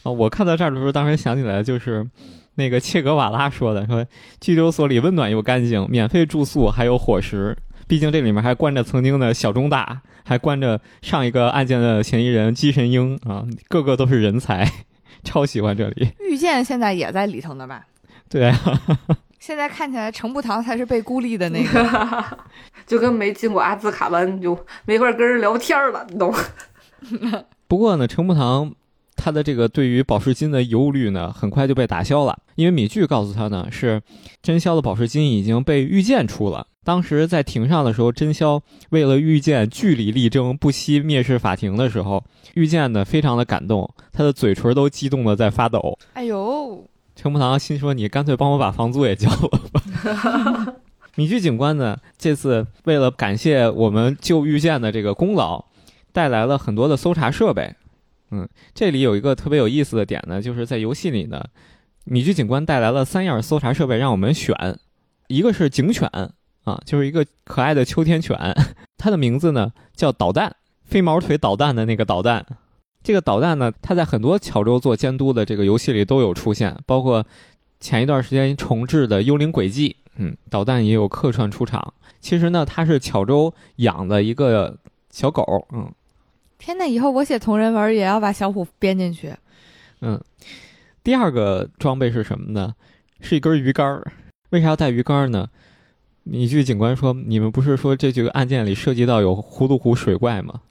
啊，我看到这儿的时候，当时想起来就是那个切格瓦拉说的，说拘留所里温暖又干净，免费住宿还有伙食。毕竟这里面还关着曾经的小中大，还关着上一个案件的嫌疑人姬神英啊，个个都是人才，超喜欢这里。遇见现在也在里头呢吧？对啊。现在看起来程步堂才是被孤立的那个，就跟没进过阿兹卡班，就没法跟人聊天了，你懂？不过呢，程步堂。他的这个对于保释金的忧虑呢，很快就被打消了，因为米剧告诉他呢，是真宵的保释金已经被御剑出了。当时在庭上的时候，真宵为了御剑据理力争，不惜蔑视法庭的时候，遇见呢非常的感动，他的嘴唇都激动的在发抖。哎呦，陈木堂心说：“你干脆帮我把房租也交了吧。”米剧警官呢，这次为了感谢我们救遇见的这个功劳，带来了很多的搜查设备。嗯，这里有一个特别有意思的点呢，就是在游戏里呢，米居警官带来了三样搜查设备让我们选，一个是警犬啊，就是一个可爱的秋天犬，它的名字呢叫导弹，飞毛腿导弹的那个导弹。这个导弹呢，它在很多巧州做监督的这个游戏里都有出现，包括前一段时间重置的《幽灵轨迹》，嗯，导弹也有客串出场。其实呢，它是巧州养的一个小狗，嗯。天呐，以后我写同人文也要把小虎编进去。嗯，第二个装备是什么呢？是一根鱼竿儿。为啥要带鱼竿儿呢？米剧警官说：“你们不是说这几个案件里涉及到有葫芦湖水怪吗？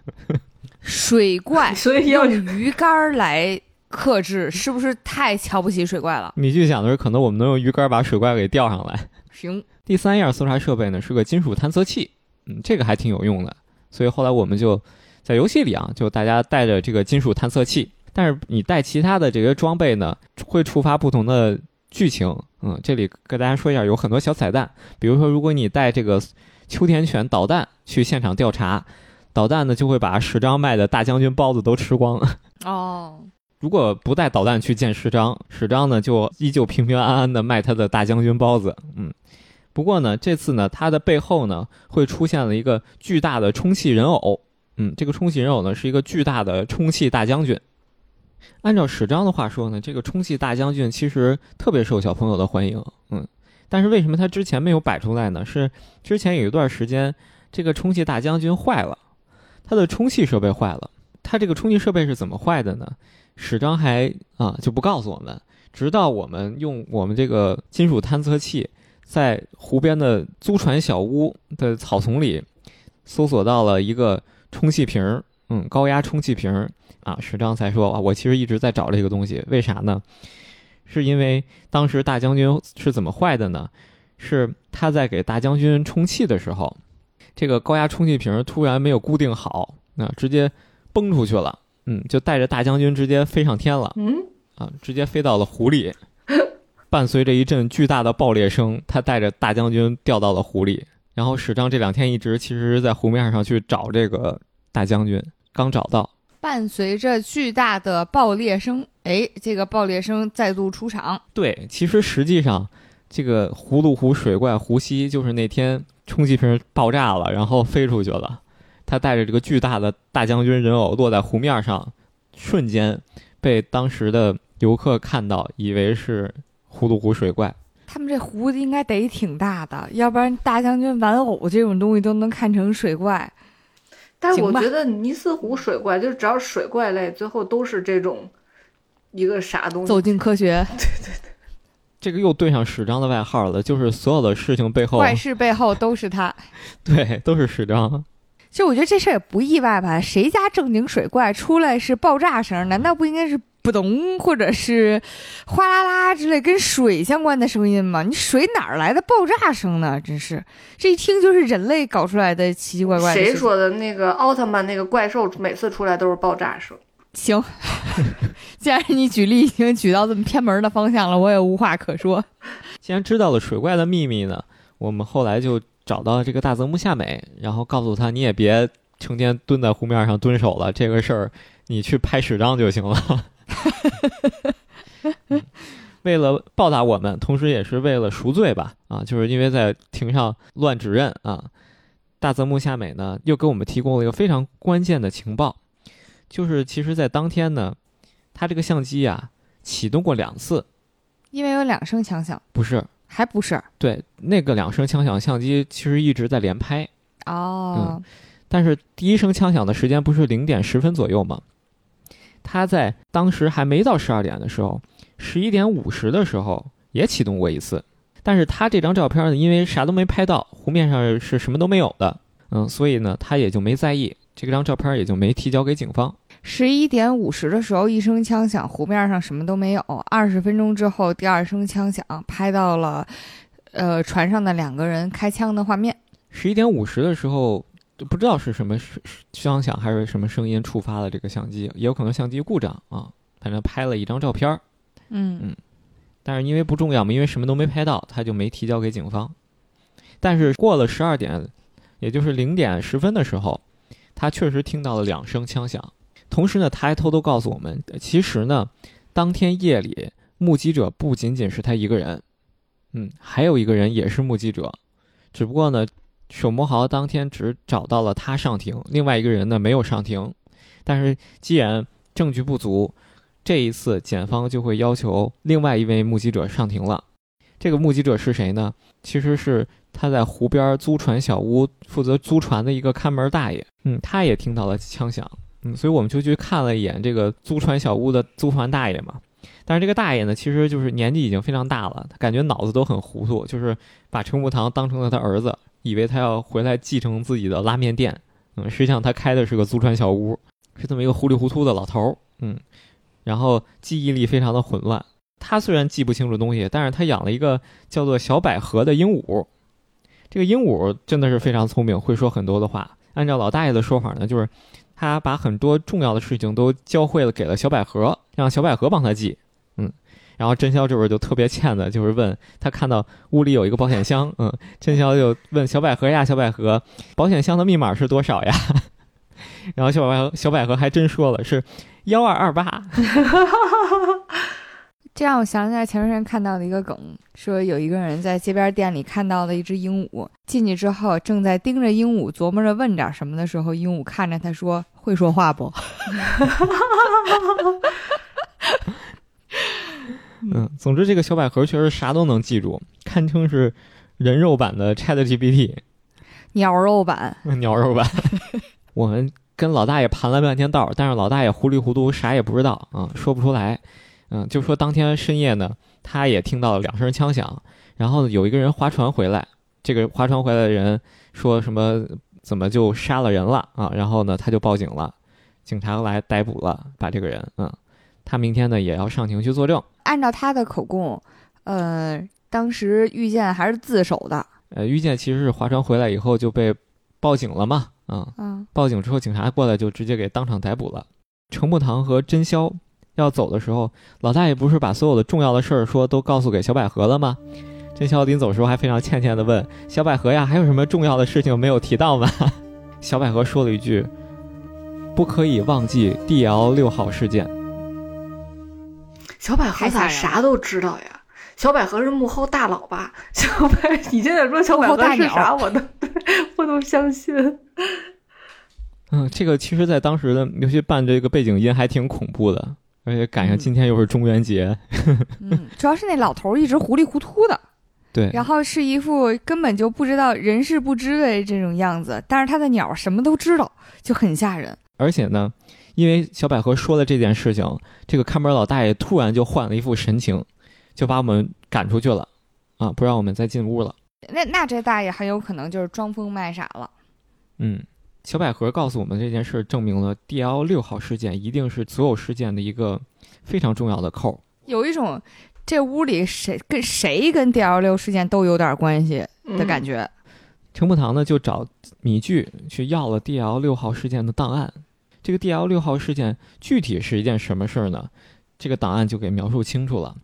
水怪 所以要用鱼竿儿来克制，是不是太瞧不起水怪了？米剧想的是，可能我们能用鱼竿把水怪给钓上来。行，第三样搜查设备呢是个金属探测器，嗯，这个还挺有用的。所以后来我们就在游戏里啊，就大家带着这个金属探测器，但是你带其他的这些装备呢，会触发不同的剧情。嗯，这里跟大家说一下，有很多小彩蛋，比如说，如果你带这个秋田犬导弹去现场调查，导弹呢就会把十张卖的大将军包子都吃光。哦，如果不带导弹去见史章，史章呢就依旧平平安安的卖他的大将军包子。嗯，不过呢，这次呢，它的背后呢会出现了一个巨大的充气人偶。嗯，这个充气人偶呢是一个巨大的充气大将军。按照史章的话说呢，这个充气大将军其实特别受小朋友的欢迎。嗯，但是为什么他之前没有摆出来呢？是之前有一段时间，这个充气大将军坏了，他的充气设备坏了。他这个充气设备是怎么坏的呢？史章还啊就不告诉我们，直到我们用我们这个金属探测器在湖边的租船小屋的草丛里搜索到了一个充气瓶儿，嗯，高压充气瓶儿啊，史章才说啊，我其实一直在找这个东西，为啥呢？是因为当时大将军是怎么坏的呢？是他在给大将军充气的时候，这个高压充气瓶突然没有固定好，那、直接崩出去了，嗯，就带着大将军直接飞上天了。嗯，啊，直接飞到了湖里，伴随着一阵巨大的爆裂声，他带着大将军掉到了湖里。然后史章这两天一直其实是在湖面上去找这个大将军，刚找到，伴随着巨大的爆裂声，哎，这个爆裂声再度出场。对，其实实际上这个葫芦湖水怪胡西就是那天充气瓶爆炸了，然后飞出去了。他带着这个巨大的大将军人偶落在湖面上，瞬间被当时的游客看到，以为是葫芦湖水怪。他们这湖应该得挺大的，要不然大将军玩偶这种东西都能看成水怪。但是我觉得尼斯湖水怪就是只要是水怪类，最后都是这种一个啥东西。走进科学，对对对这个又对上史章的外号了，就是所有的事情背后，怪事背后都是他。对，都是史章。其实我觉得这事儿也不意外吧？谁家正经水怪出来是爆炸声？难道不应该是扑咚或者是哗啦啦之类跟水相关的声音吗？你水哪儿来的爆炸声呢？真是，这一听就是人类搞出来的奇奇怪怪的。谁说的？那个奥特曼那个怪兽每次出来都是爆炸声。行，既然你举例已经举到这么偏门的方向了，我也无话可说。既然知道了水怪的秘密呢，我们后来就找到这个大泽木夏美，然后告诉他，你也别成天蹲在湖面上蹲守了，这个事儿你去拍史章就行了。嗯 为了报答我们，同时也是为了赎罪吧，啊，就是因为在庭上乱指认啊，大泽木夏美呢又给我们提供了一个非常关键的情报，就是其实，在当天呢，他这个相机啊启动过两次，因为有两声枪响，不是。还不是。对，那个两声枪响相机其实一直在连拍，哦，但是第一声枪响的时间不是零点十分左右吗？他在当时还没到十二点的时候，十一点五十的时候也启动过一次，但是他这张照片呢，因为啥都没拍到，湖面上是什么都没有的，嗯，所以呢，他也就没在意，这张照片也就没提交给警方。十一点五十的时候，一声枪响，湖面上什么都没有。二十分钟之后，第二声枪响，拍到了，呃，船上的两个人开枪的画面。十一点五十的时候，就不知道是什么枪响还是什么声音触发了这个相机，也有可能相机故障啊，反正拍了一张照片儿。嗯但是因为不重要嘛，因为什么都没拍到，他就没提交给警方。但是过了十二点，也就是零点十分的时候，他确实听到了两声枪响。同时呢，他还偷偷告诉我们，其实呢，当天夜里目击者不仅仅是他一个人，嗯，还有一个人也是目击者，只不过呢，手磨豪当天只找到了他上庭，另外一个人呢没有上庭。但是既然证据不足，这一次检方就会要求另外一位目击者上庭了。这个目击者是谁呢？其实是他在湖边租船小屋负责租船的一个看门大爷。嗯，他也听到了枪响。嗯，所以我们就去看了一眼这个租船小屋的租船大爷嘛。但是这个大爷呢，其实就是年纪已经非常大了，他感觉脑子都很糊涂，就是把程步堂当成了他儿子，以为他要回来继承自己的拉面店。嗯，实际上他开的是个租船小屋，是这么一个糊里糊涂的老头儿。嗯，然后记忆力非常的混乱。他虽然记不清楚东西，但是他养了一个叫做小百合的鹦鹉。这个鹦鹉真的是非常聪明，会说很多的话。按照老大爷的说法呢，就是他把很多重要的事情都教会了给了小百合，让小百合帮他记。然后真宵这会儿就特别欠的，就是问他看到屋里有一个保险箱，嗯，真宵就问小百合呀，小百合，保险箱的密码是多少呀？然后小百合小百合还真说了是幺二二八。这让我想起来前段时间看到的一个梗，说有一个人在街边店里看到了一只鹦鹉，进去之后正在盯着鹦鹉琢磨着问点什么的时候，鹦鹉看着他说：“会说话不？” 嗯，总之这个小百合确实啥都能记住，堪称是人肉版的 ChatGPT，鸟肉版，鸟肉版。我们跟老大爷盘了半天道，但是老大爷糊里糊涂，啥也不知道啊，说不出来。嗯，就说当天深夜呢，他也听到了两声枪响，然后有一个人划船回来，这个划船回来的人说什么怎么就杀了人了啊？然后呢，他就报警了，警察来逮捕了，把这个人，嗯，他明天呢也要上庭去作证。按照他的口供，呃，当时遇见还是自首的。呃，遇见其实是划船回来以后就被报警了嘛，啊，嗯，报警之后警察过来就直接给当场逮捕了。程步堂和真宵。要走的时候，老大爷不是把所有的重要的事儿说都告诉给小百合了吗？真宵临走时候还非常欠欠的问小百合呀：“还有什么重要的事情没有提到吗？” 小百合说了一句：“不可以忘记 D.L. 六号事件。”小百合咋啥都知道呀？小百合是幕后大佬吧？小百，你现在说小百合是啥，我都我都相信。嗯，这个其实，在当时的尤其伴这个背景音还挺恐怖的。而且赶上今天又是中元节，嗯，主要是那老头一直糊里糊涂的，对，然后是一副根本就不知道人事不知的这种样子，但是他的鸟什么都知道，就很吓人。而且呢，因为小百合说了这件事情，这个看门老大爷突然就换了一副神情，就把我们赶出去了，啊，不让我们再进屋了。那那这大爷很有可能就是装疯卖傻了，嗯。小百合告诉我们这件事，证明了 D L 六号事件一定是所有事件的一个非常重要的扣。有一种这屋里谁跟谁跟 D L 六事件都有点关系的感觉。程步堂呢就找米剧去要了 D L 六号事件的档案。这个 D L 六号事件具体是一件什么事儿呢？这个档案就给描述清楚了，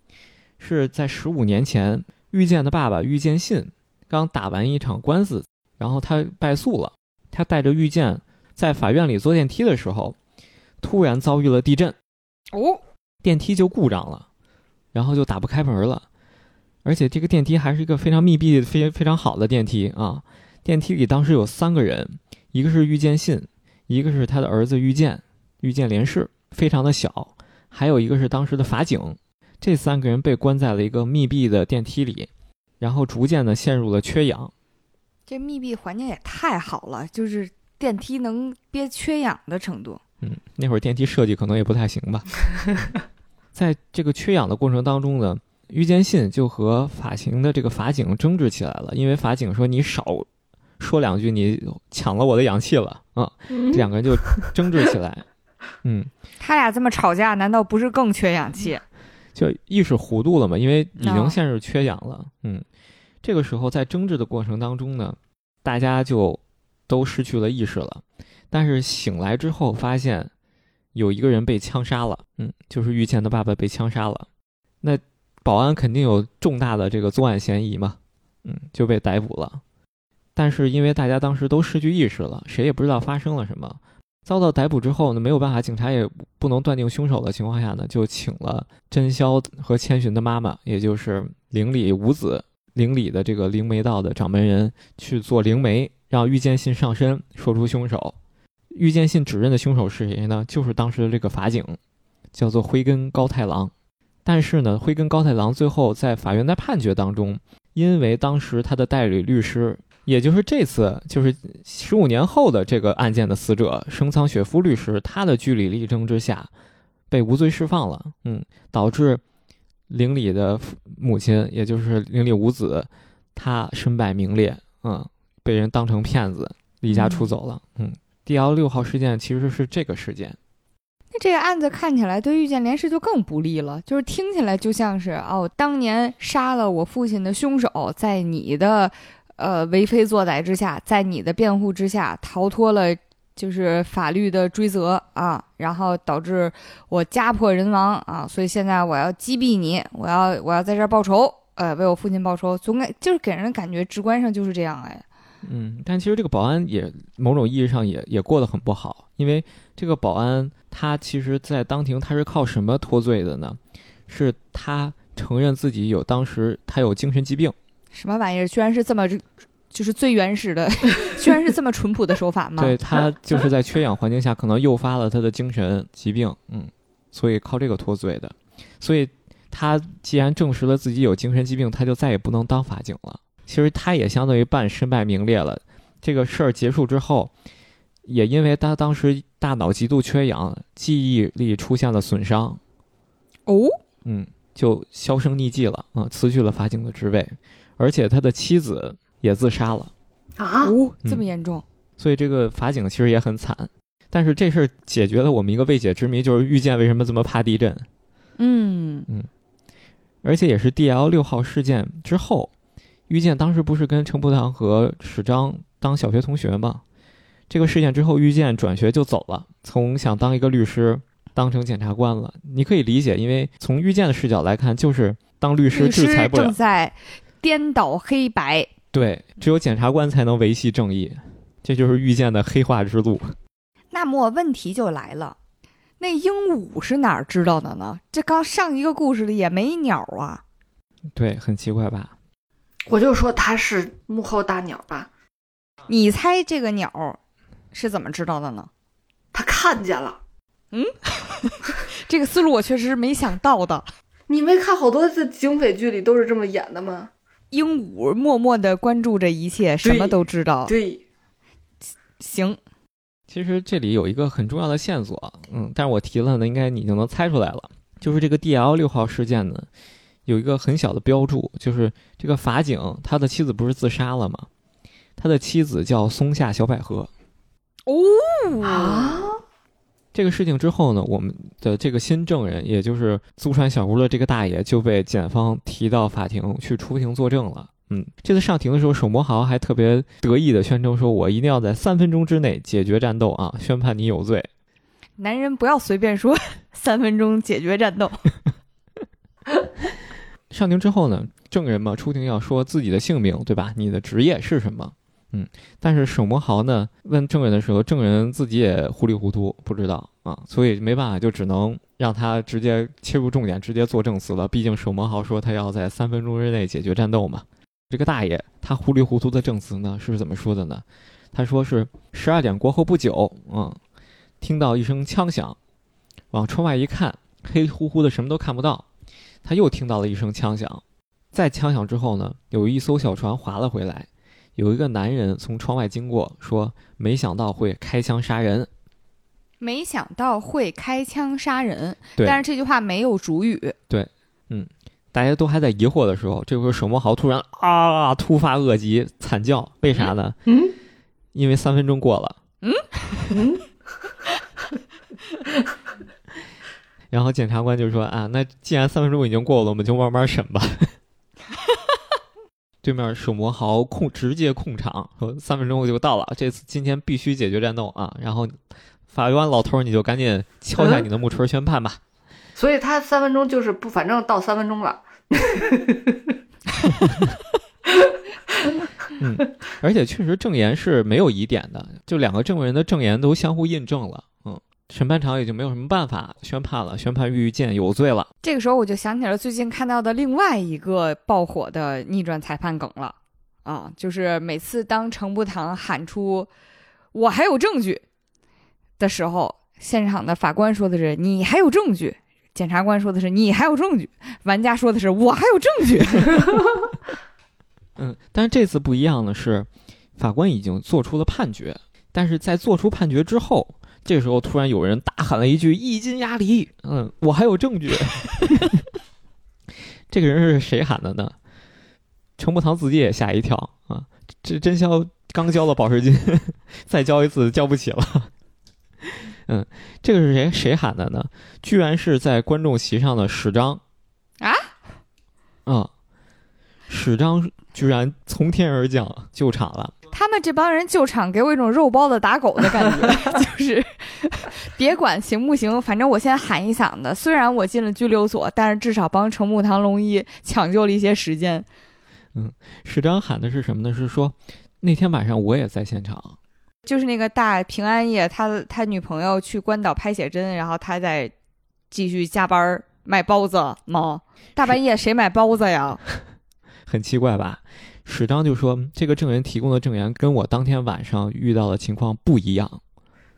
是在十五年前，遇见的爸爸遇见信刚打完一场官司，然后他败诉了。他带着玉剑在法院里坐电梯的时候，突然遭遇了地震，哦，电梯就故障了，然后就打不开门了，而且这个电梯还是一个非常密闭、非非常好的电梯啊。电梯里当时有三个人，一个是玉剑信，一个是他的儿子玉剑，玉剑连氏，非常的小，还有一个是当时的法警。这三个人被关在了一个密闭的电梯里，然后逐渐的陷入了缺氧。这密闭环境也太好了，就是电梯能憋缺氧的程度。嗯，那会儿电梯设计可能也不太行吧。在这个缺氧的过程当中呢，于坚信就和法庭的这个法警争执起来了，因为法警说你少说两句，你抢了我的氧气了啊。这两个人就争执起来。嗯，他俩这么吵架，难道不是更缺氧气？就意识糊涂了嘛，因为已经陷入缺氧了。嗯。这个时候，在争执的过程当中呢，大家就都失去了意识了。但是醒来之后，发现有一个人被枪杀了。嗯，就是遇见的爸爸被枪杀了。那保安肯定有重大的这个作案嫌疑嘛？嗯，就被逮捕了。但是因为大家当时都失去意识了，谁也不知道发生了什么。遭到逮捕之后呢，没有办法，警察也不能断定凶手的情况下呢，就请了真宵和千寻的妈妈，也就是灵里五子。灵里的这个灵媒道的掌门人去做灵媒，让玉剑信上身说出凶手。玉剑信指认的凶手是谁呢？就是当时的这个法警，叫做灰根高太郎。但是呢，灰根高太郎最后在法院的判决当中，因为当时他的代理律师，也就是这次就是十五年后的这个案件的死者生仓雪夫律师，他的据理力争之下，被无罪释放了。嗯，导致邻里的母亲，也就是邻里五子，他身败名裂，嗯，被人当成骗子，离家出走了。嗯，D L 六号事件其实是这个事件。那这个案子看起来对遇见连氏就更不利了，就是听起来就像是哦，当年杀了我父亲的凶手，在你的呃为非作歹之下，在你的辩护之下逃脱了。就是法律的追责啊，然后导致我家破人亡啊，所以现在我要击毙你，我要我要在这儿报仇，呃，为我父亲报仇，总感就是给人感觉直观上就是这样哎。嗯，但其实这个保安也某种意义上也也过得很不好，因为这个保安他其实，在当庭他是靠什么脱罪的呢？是他承认自己有当时他有精神疾病，什么玩意儿？居然是这么。就是最原始的，居然是这么淳朴的手法吗？对他就是在缺氧环境下，可能诱发了他的精神疾病，嗯，所以靠这个脱罪的。所以他既然证实了自己有精神疾病，他就再也不能当法警了。其实他也相当于半身败名裂了。这个事儿结束之后，也因为他当时大脑极度缺氧，记忆力出现了损伤，哦，嗯，就销声匿迹了，嗯，辞去了法警的职位，而且他的妻子。也自杀了啊！哦，这么严重，所以这个法警其实也很惨。但是这事儿解决了我们一个未解之谜，就是遇见为什么这么怕地震？嗯嗯，而且也是 D L 六号事件之后，遇见当时不是跟程步堂和史章当小学同学吗？这个事件之后，遇见转学就走了，从想当一个律师当成检察官了。你可以理解，因为从遇见的视角来看，就是当律师制裁不了，正在颠倒黑白。对，只有检察官才能维系正义，这就是遇见的黑化之路。那么问题就来了，那鹦鹉是哪儿知道的呢？这刚上一个故事里也没鸟啊。对，很奇怪吧？我就说它是幕后大鸟吧。你猜这个鸟是怎么知道的呢？他看见了。嗯，这个思路我确实是没想到的。你没看好多次警匪剧里都是这么演的吗？鹦鹉默默的关注着一切，什么都知道。对，行。其实这里有一个很重要的线索，嗯，但是我提了呢，应该你就能猜出来了。就是这个 D L 六号事件呢，有一个很小的标注，就是这个法警他的妻子不是自杀了吗？他的妻子叫松下小百合。哦啊。这个事情之后呢，我们的这个新证人，也就是租船小屋的这个大爷，就被检方提到法庭去出庭作证了。嗯，这次上庭的时候，手磨豪还特别得意的宣称说：“我一定要在三分钟之内解决战斗啊，宣判你有罪。”男人不要随便说三分钟解决战斗。上庭之后呢，证人嘛出庭要说自己的姓名，对吧？你的职业是什么？嗯，但是沈魔豪呢问证人的时候，证人自己也糊里糊涂，不知道啊，所以没办法，就只能让他直接切入重点，直接做证词了。毕竟沈魔豪说他要在三分钟之内解决战斗嘛。这个大爷他糊里糊涂的证词呢是怎么说的呢？他说是十二点过后不久，嗯，听到一声枪响，往窗外一看，黑乎乎的，什么都看不到。他又听到了一声枪响，在枪响之后呢，有一艘小船划了回来。有一个男人从窗外经过，说：“没想到会开枪杀人。”没想到会开枪杀人。但是这句话没有主语。对，嗯，大家都还在疑惑的时候，这时候沈墨豪突然啊，突发恶疾，惨叫。为啥呢？嗯，因为三分钟过了。嗯嗯。然后检察官就说：“啊，那既然三分钟已经过了，我们就慢慢审吧。”对面手魔豪控直接控场，说三分钟我就到了，这次今天必须解决战斗啊！然后法官老头你就赶紧敲下你的木锤宣判吧。所以他三分钟就是不，反正到三分钟了。嗯，而且确实证言是没有疑点的，就两个证人的证言都相互印证了。嗯。审判长已经没有什么办法宣判了，宣判郁玉剑有罪了。这个时候我就想起了最近看到的另外一个爆火的逆转裁判梗了，啊，就是每次当程步堂喊出“我还有证据”的时候，现场的法官说的是“你还有证据”，检察官说的是“你还有证据”，玩家说的是“我还有证据。” 嗯，但是这次不一样的是，法官已经做出了判决，但是在做出判决之后。这时候突然有人大喊了一句“一斤鸭梨”，嗯，我还有证据。这个人是谁喊的呢？程步堂自己也吓一跳啊！这真宵刚交了保释金，再交一次交不起了。嗯，这个是谁谁喊的呢？居然是在观众席上的史章啊！嗯，史章居然从天而降救场了。他们这帮人救场，给我一种肉包子打狗的感觉，就是别管行不行，反正我先喊一嗓子。虽然我进了拘留所，但是至少帮程木堂龙一抢救了一些时间。嗯，史章喊的是什么呢？是说那天晚上我也在现场，就是那个大平安夜，他他女朋友去关岛拍写真，然后他在继续加班卖包子吗？大半夜谁买包子呀？很奇怪吧？史章就说：“这个证人提供的证言跟我当天晚上遇到的情况不一样。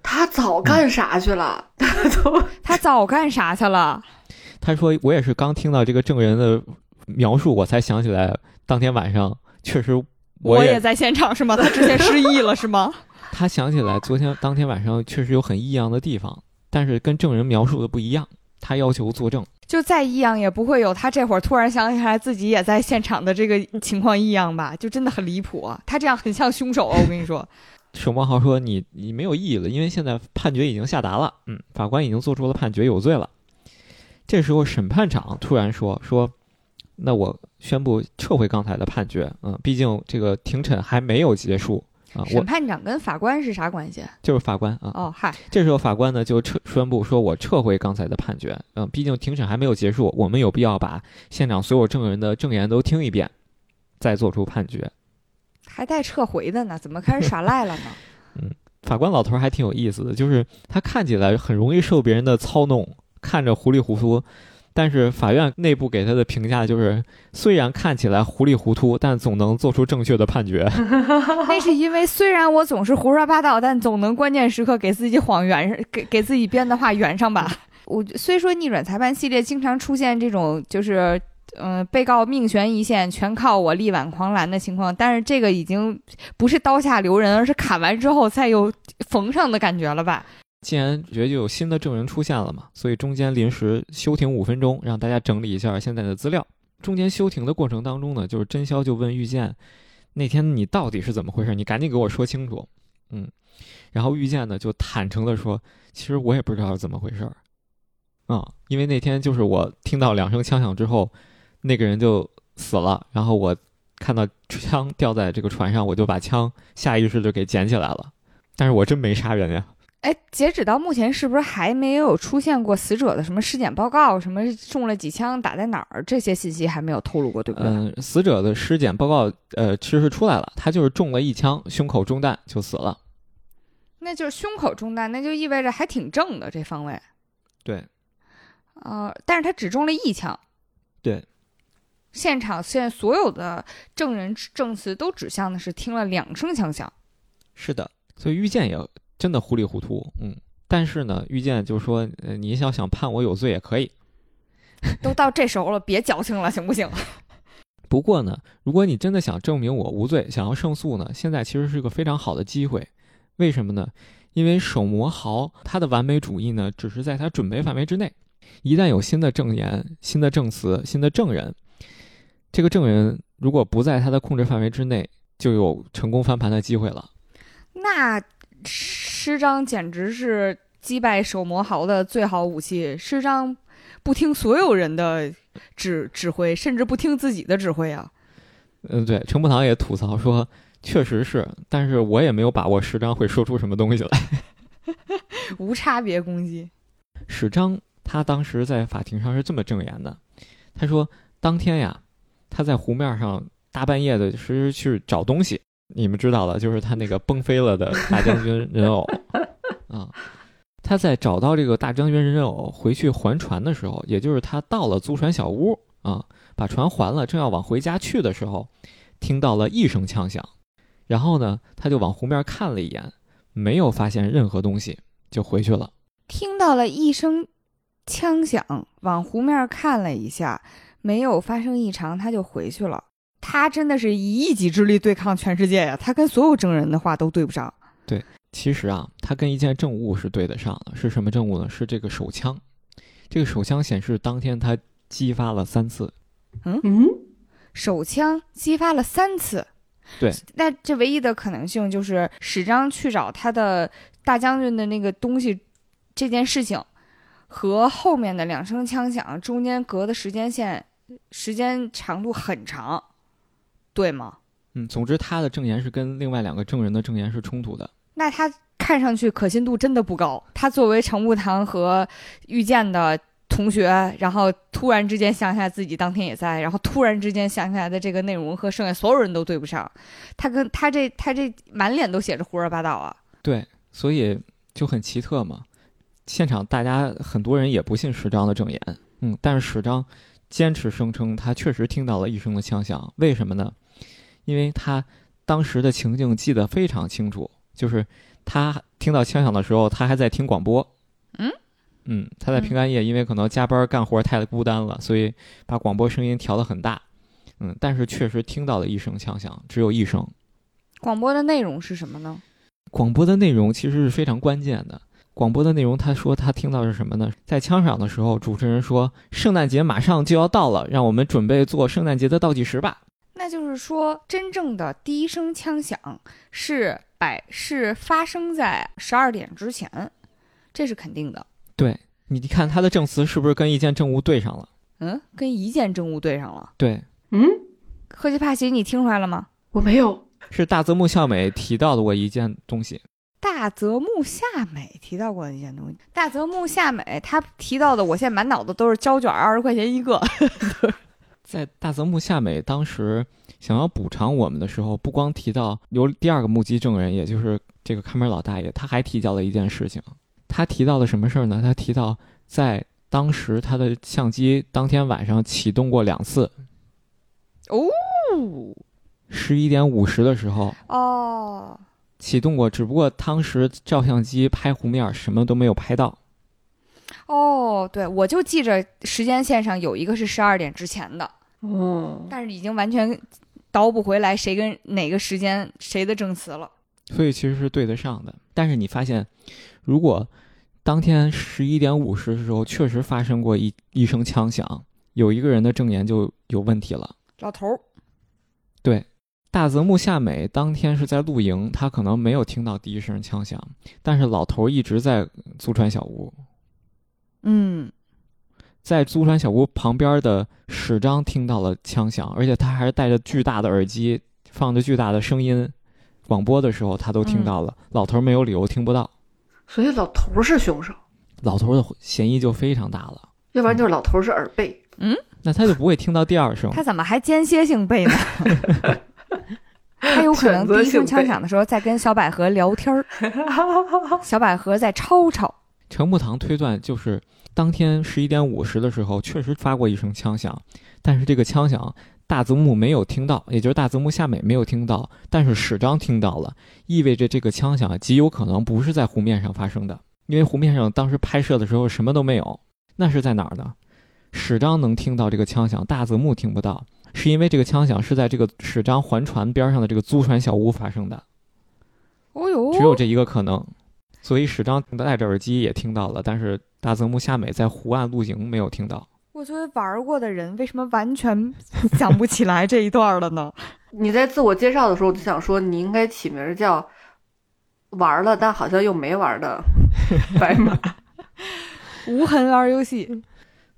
他早干啥去了？他 都他早干啥去了？他说我也是刚听到这个证人的描述，我才想起来当天晚上确实我也在现场是吗？他之前失忆了是吗？他想起来昨天当天晚上确实有很异样的地方，但是跟证人描述的不一样。他要求作证。”就再异样也不会有他这会儿突然想起来自己也在现场的这个情况异样吧？就真的很离谱啊！他这样很像凶手啊！我跟你说，沈光豪说：“你你没有意义了，因为现在判决已经下达了，嗯，法官已经做出了判决，有罪了。”这时候审判长突然说：“说，那我宣布撤回刚才的判决，嗯，毕竟这个庭审还没有结束。”啊，审判长跟法官是啥关系？就是法官啊。哦，嗨，这时候法官呢就撤宣布说：“我撤回刚才的判决。嗯，毕竟庭审还没有结束，我们有必要把现场所有证人的证言都听一遍，再做出判决。”还带撤回的呢？怎么开始耍赖了呢？嗯，法官老头还挺有意思的，就是他看起来很容易受别人的操弄，看着糊里糊涂。但是法院内部给他的评价就是，虽然看起来糊里糊涂，但总能做出正确的判决。那是因为虽然我总是胡说八道，但总能关键时刻给自己谎圆上，给给自己编的话圆上吧。我虽说逆转裁判系列经常出现这种就是，嗯，被告命悬一线，全靠我力挽狂澜的情况，但是这个已经不是刀下留人，而是砍完之后再又缝上的感觉了吧。既然觉得就有新的证人出现了嘛，所以中间临时休庭五分钟，让大家整理一下现在的资料。中间休庭的过程当中呢，就是真宵就问玉见，那天你到底是怎么回事？你赶紧给我说清楚。嗯，然后玉见呢就坦诚的说，其实我也不知道是怎么回事儿。啊，因为那天就是我听到两声枪响之后，那个人就死了，然后我看到枪掉在这个船上，我就把枪下意识的给捡起来了，但是我真没杀人呀。哎，截止到目前，是不是还没有出现过死者的什么尸检报告？什么中了几枪，打在哪儿？这些信息还没有透露过，对不对？嗯，死者的尸检报告，呃，其实是出来了，他就是中了一枪，胸口中弹就死了。那就是胸口中弹，那就意味着还挺正的这方位。对。呃，但是他只中了一枪。对。现场现在所有的证人证词都指向的是听了两声枪响。是的，所以遇见也。真的糊里糊涂，嗯，但是呢，遇见就说，呃，你要想判我有罪也可以，都到这时候了，别矫情了，行不行？不过呢，如果你真的想证明我无罪，想要胜诉呢，现在其实是个非常好的机会。为什么呢？因为手磨豪他的完美主义呢，只是在他准备范围之内。一旦有新的证言、新的证词、新的证人，这个证人如果不在他的控制范围之内，就有成功翻盘的机会了。那。师张简直是击败手魔豪的最好武器。师张不听所有人的指指挥，甚至不听自己的指挥啊。嗯，对，程步堂也吐槽说，确实是，但是我也没有把握师张会说出什么东西来。无差别攻击。史章他当时在法庭上是这么证言的，他说当天呀，他在湖面上大半夜的其实去找东西。你们知道的，就是他那个崩飞了的大将军人偶啊。他在找到这个大将军人偶回去还船的时候，也就是他到了租船小屋啊，把船还了，正要往回家去的时候，听到了一声枪响，然后呢，他就往湖面看了一眼，没有发现任何东西，就回去了。听到了一声枪响，往湖面看了一下，没有发生异常，他就回去了。他真的是以一己之力对抗全世界呀！他跟所有证人的话都对不上。对，其实啊，他跟一件证物是对得上的。是什么证物呢？是这个手枪。这个手枪显示当天他击发了三次。嗯，手枪激发了三次。对，那这唯一的可能性就是史章去找他的大将军的那个东西，这件事情和后面的两声枪响中间隔的时间线时间长度很长，对吗？嗯，总之他的证言是跟另外两个证人的证言是冲突的。那他看上去可信度真的不高。他作为程步堂和遇见的同学，然后突然之间想起来自己当天也在，然后突然之间想起来的这个内容和剩下所有人都对不上。他跟他这他这满脸都写着胡说八道啊！对，所以就很奇特嘛。现场大家很多人也不信史章的证言，嗯，但是史章坚持声称他确实听到了一声的枪响。为什么呢？因为他当时的情境记得非常清楚，就是他听到枪响的时候，他还在听广播。嗯嗯，他在平安夜，因为可能加班干活太孤单了，所以把广播声音调得很大。嗯，但是确实听到了一声枪响，只有一声。广播的内容是什么呢？广播的内容其实是非常关键的。广播的内容，他说他听到是什么呢？在枪响的时候，主持人说：“圣诞节马上就要到了，让我们准备做圣诞节的倒计时吧。”那就是说，真正的第一声枪响是百是发生在十二点之前，这是肯定的。对你看他的证词是不是跟一件证物对上了？嗯，跟一件证物对上了。对，嗯，赫奇帕奇，你听出来了吗？我没有。是大泽木孝美提到的过一件东西。大泽木夏美提到过的一件东西。大泽木夏美他提到的，我现在满脑子都是胶卷，二十块钱一个。在大泽木夏美当时想要补偿我们的时候，不光提到有第二个目击证人，也就是这个看门老大爷，他还提到了一件事情。他提到了什么事儿呢？他提到在当时他的相机当天晚上启动过两次。哦，十一点五十的时候哦，启动过，只不过当时照相机拍湖面什么都没有拍到。哦，对，我就记着时间线上有一个是十二点之前的，哦，但是已经完全倒不回来谁跟哪个时间谁的证词了。所以其实是对得上的。但是你发现，如果当天十一点五十的时候确实发生过一一声枪响，有一个人的证言就有问题了。老头儿，对，大泽木夏美当天是在露营，他可能没有听到第一声枪响，但是老头儿一直在租船小屋。嗯，在租船小屋旁边的史章听到了枪响，而且他还是戴着巨大的耳机，放着巨大的声音广播的时候，他都听到了。老头儿没有理由听不到，所以老头儿是凶手，老头儿的嫌疑就非常大了。要不然就是老头儿是耳背。嗯那他就不会听到第二声。他怎么还间歇性背呢？他有可能第一声枪响的时候在跟小百合聊天儿，小百合在吵吵。程木堂推断就是当天十一点五十的时候确实发过一声枪响，但是这个枪响大泽木没有听到，也就是大泽木夏美没有听到，但是史章听到了，意味着这个枪响极有可能不是在湖面上发生的，因为湖面上当时拍摄的时候什么都没有，那是在哪儿呢？史章能听到这个枪响，大泽木听不到，是因为这个枪响是在这个史章环船边上的这个租船小屋发生的，哦呦，只有这一个可能。所以史章戴着耳机也听到了，但是大泽木夏美在湖岸露营没有听到。我作为玩过的人，为什么完全想不起来这一段了呢？你在自我介绍的时候，我就想说你应该起名叫“玩了但好像又没玩的 白马无痕玩游戏，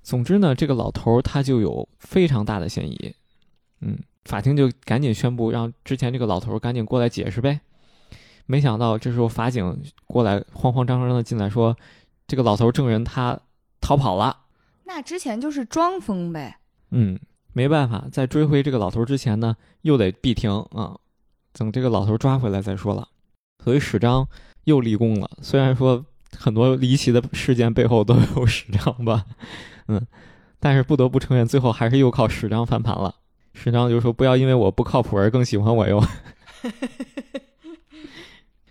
总之呢，这个老头儿他就有非常大的嫌疑。嗯，法庭就赶紧宣布让之前这个老头儿赶紧过来解释呗。没想到这时候法警过来，慌慌张张的进来说，这个老头儿证人他逃跑了。那之前就是装疯呗。嗯，没办法，在追回这个老头儿之前呢，又得闭庭啊，等这个老头儿抓回来再说了。所以史章又立功了。虽然说很多离奇的事件背后都有史章吧，嗯，但是不得不承认，最后还是又靠史章翻盘了。史章就说：“不要因为我不靠谱而更喜欢我哟。”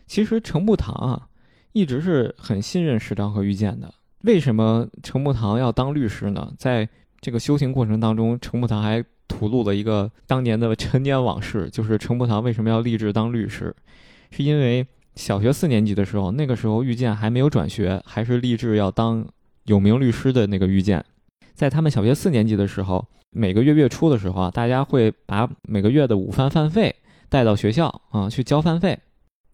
其实程步堂啊，一直是很信任石章和遇见的。为什么程步堂要当律师呢？在这个修行过程当中，程步堂还吐露了一个当年的陈年往事，就是程步堂为什么要立志当律师，是因为小学四年级的时候，那个时候遇见还没有转学，还是立志要当有名律师的那个遇见。在他们小学四年级的时候，每个月月初的时候啊，大家会把每个月的午饭饭费带到学校啊去交饭费。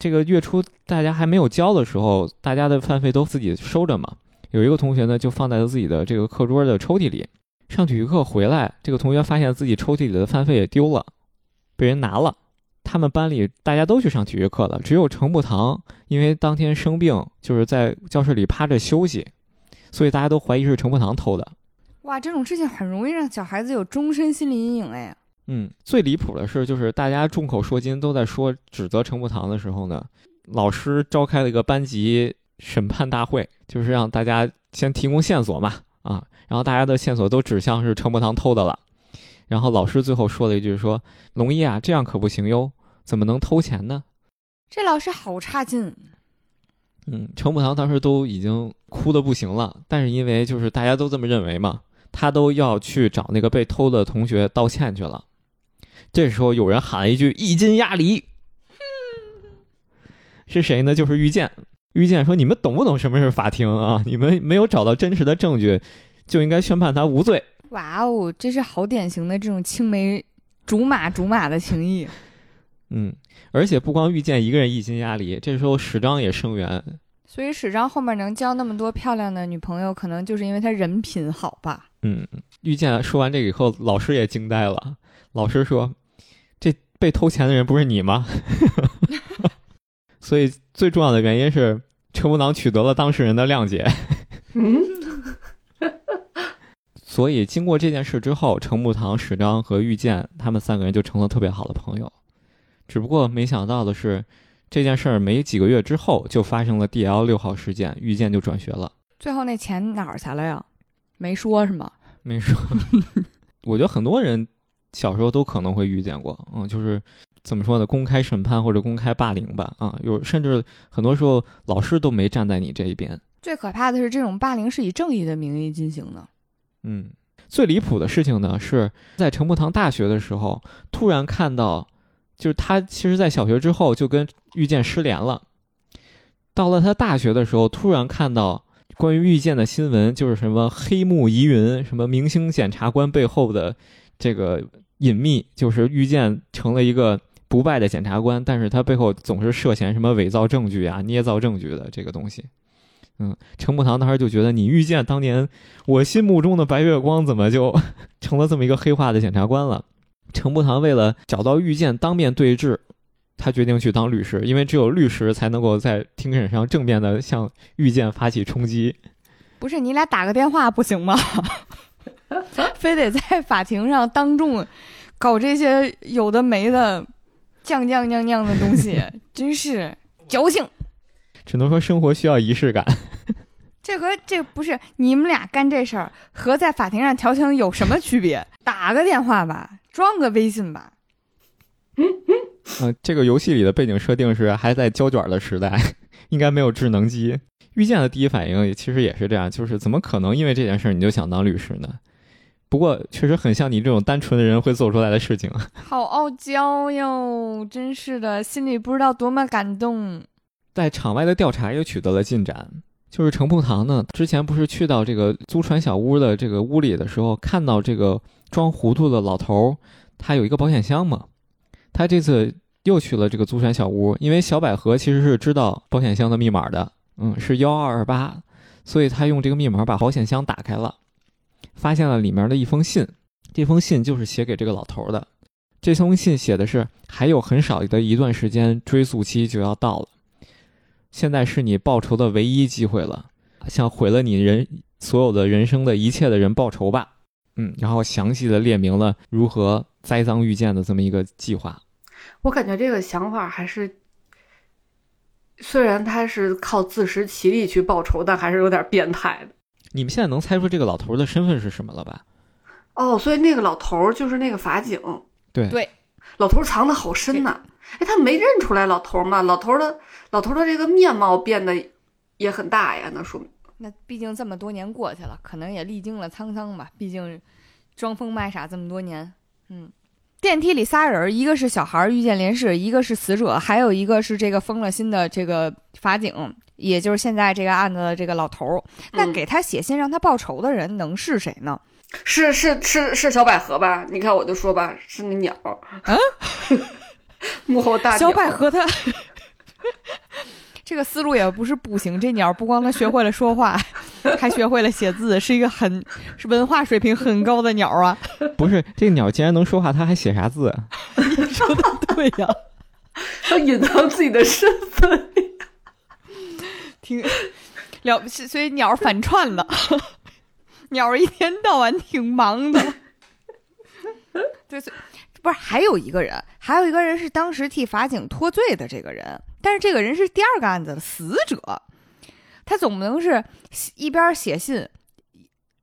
这个月初大家还没有交的时候，大家的饭费都自己收着嘛。有一个同学呢，就放在了自己的这个课桌的抽屉里。上体育课回来，这个同学发现自己抽屉里的饭费也丢了，被人拿了。他们班里大家都去上体育课了，只有程步堂因为当天生病，就是在教室里趴着休息，所以大家都怀疑是程步堂偷的。哇，这种事情很容易让小孩子有终身心理阴影哎。嗯，最离谱的是，就是大家众口铄金都在说指责程步堂的时候呢，老师召开了一个班级审判大会，就是让大家先提供线索嘛，啊，然后大家的线索都指向是程步堂偷的了，然后老师最后说了一句说：“龙一啊，这样可不行哟，怎么能偷钱呢？”这老师好差劲。嗯，程步堂当时都已经哭的不行了，但是因为就是大家都这么认为嘛，他都要去找那个被偷的同学道歉去了。这时候有人喊了一句“一斤鸭梨”，是谁呢？就是遇见。遇见说：“你们懂不懂什么是法庭啊？你们没有找到真实的证据，就应该宣判他无罪。”哇哦，这是好典型的这种青梅竹马竹马的情谊。嗯，而且不光遇见一个人一斤鸭梨，这时候史章也声援。所以史章后面能交那么多漂亮的女朋友，可能就是因为他人品好吧？嗯，遇见说完这个以后，老师也惊呆了。老师说。被偷钱的人不是你吗？所以最重要的原因是程步堂取得了当事人的谅解。嗯，所以经过这件事之后，程木堂、史章和遇见他们三个人就成了特别好的朋友。只不过没想到的是，这件事儿没几个月之后就发生了 D L 六号事件，遇见就转学了。最后那钱哪儿去了呀？没说是吗？没说。我觉得很多人。小时候都可能会遇见过，嗯，就是怎么说呢？公开审判或者公开霸凌吧，啊，有甚至很多时候老师都没站在你这一边。最可怕的是，这种霸凌是以正义的名义进行的。嗯，最离谱的事情呢，是在陈步堂大学的时候，突然看到，就是他其实，在小学之后就跟遇见失联了。到了他大学的时候，突然看到关于遇见的新闻，就是什么黑幕疑云，什么明星检察官背后的这个。隐秘就是遇见成了一个不败的检察官，但是他背后总是涉嫌什么伪造证据啊、捏造证据的这个东西。嗯，程步堂当时就觉得，你遇见当年我心目中的白月光，怎么就成了这么一个黑化的检察官了？程步堂为了找到遇见当面对质，他决定去当律师，因为只有律师才能够在庭审上正面的向遇见发起冲击。不是你俩打个电话不行吗？非得在法庭上当众搞这些有的没的、酱酱酿酿的东西，真是矫情。只能说生活需要仪式感。这和这不是你们俩干这事儿和在法庭上调情有什么区别？打个电话吧，装个微信吧。嗯，这个游戏里的背景设定是还在胶卷的时代，应该没有智能机。遇见的第一反应其实也是这样，就是怎么可能因为这件事你就想当律师呢？不过，确实很像你这种单纯的人会做出来的事情。好傲娇哟，真是的，心里不知道多么感动。在场外的调查又取得了进展，就是程步堂呢，之前不是去到这个租船小屋的这个屋里的时候，看到这个装糊涂的老头，他有一个保险箱嘛。他这次又去了这个租船小屋，因为小百合其实是知道保险箱的密码的，嗯，是幺二二八，所以他用这个密码把保险箱打开了。发现了里面的一封信，这封信就是写给这个老头的。这封信写的是：还有很少的一段时间，追诉期就要到了，现在是你报仇的唯一机会了，向毁了你人所有的人生的一切的人报仇吧。嗯，然后详细的列明了如何栽赃遇见的这么一个计划。我感觉这个想法还是，虽然他是靠自食其力去报仇，但还是有点变态的。你们现在能猜出这个老头的身份是什么了吧？哦，所以那个老头就是那个法警。对对，老头藏的好深呐！哎，他没认出来老头吗？老头的老头的这个面貌变得也很大呀，那说明那毕竟这么多年过去了，可能也历经了沧桑吧。毕竟装疯卖傻这么多年，嗯。电梯里仨人，一个是小孩遇见连氏，一个是死者，还有一个是这个疯了心的这个法警。也就是现在这个案子的这个老头儿。那嗯给他写信让他报仇的人能是谁呢？是是是是小百合吧？你看我就说吧，是那鸟。啊，幕后大小百合他。这个思路也不是不行，这鸟不光他学会了说话，还学会了写字，是一个很是文化水平很高的鸟啊！不是这个鸟既然能说话，它还写啥字啊？说的对呀、要隐藏自己的身份。了不起，所以鸟反串了，鸟一天到晚挺忙的。对，不是还有一个人，还有一个人是当时替法警脱罪的这个人，但是这个人是第二个案子的死者，他总不能是一边写信，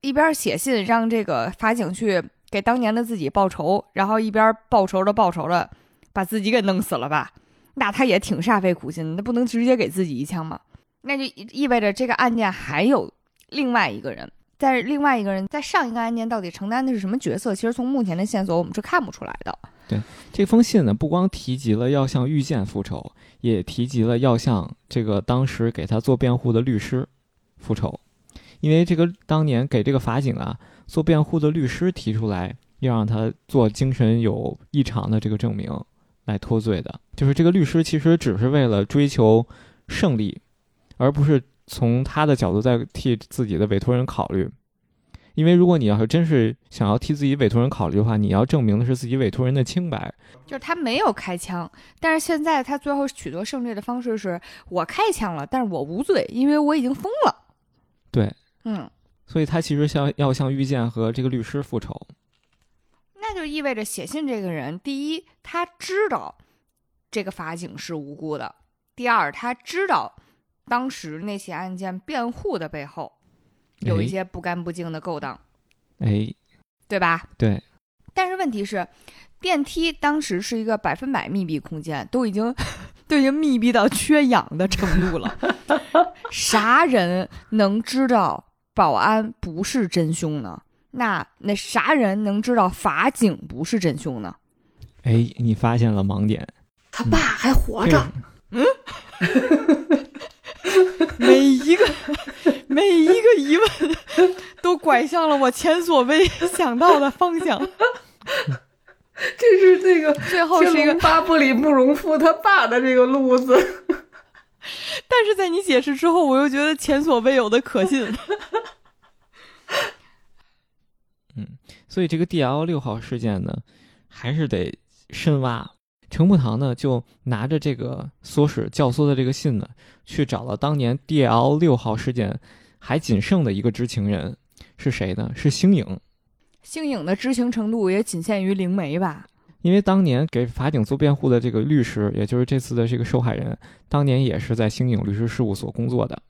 一边写信让这个法警去给当年的自己报仇，然后一边报仇着报仇着，把自己给弄死了吧？那他也挺煞费苦心的，那不能直接给自己一枪吗？那就意味着这个案件还有另外一个人，在另外一个人在上一个案件到底承担的是什么角色？其实从目前的线索我们是看不出来的。对这封信呢，不光提及了要向遇见复仇，也提及了要向这个当时给他做辩护的律师复仇，因为这个当年给这个法警啊做辩护的律师提出来要让他做精神有异常的这个证明来脱罪的，就是这个律师其实只是为了追求胜利，而不是从他的角度在替自己的委托人考虑。因为如果你要是真是想要替自己委托人考虑的话，你要证明的是自己委托人的清白，就是他没有开枪，但是现在他最后取得胜利的方式是我开枪了，但是我无罪，因为我已经疯了。对，嗯，所以他其实向要向遇见和这个律师复仇。那就意味着写信这个人，第一，他知道这个法警是无辜的；第二，他知道当时那起案件辩护的背后有一些不干不净的勾当，哎，对吧？对，但是问题是，电梯当时是一个百分百密闭空间，都已经都已经密闭到缺氧的程度了。啥人能知道保安不是真凶呢？那那啥人能知道法警不是真凶呢？哎，你发现了盲点，他爸还活着 每一个每一个疑问都拐向了我前所未 想到的方向。这是这个最后《是一个巴布》里慕容复他爸的这个路子。但是在你解释之后，我又觉得前所未有的可信。嗯所以这个 D L 六号事件呢，还是得深挖。程步堂呢，就拿着这个唆使教唆的这个信呢，去找了当年 D L 六号事件还仅剩的一个知情人，是谁呢？是星影。星影的知情程度也仅限于灵媒吧？因为当年给法警做辩护的这个律师，也就是这次的这个受害人，当年也是在星影律师事务所工作的。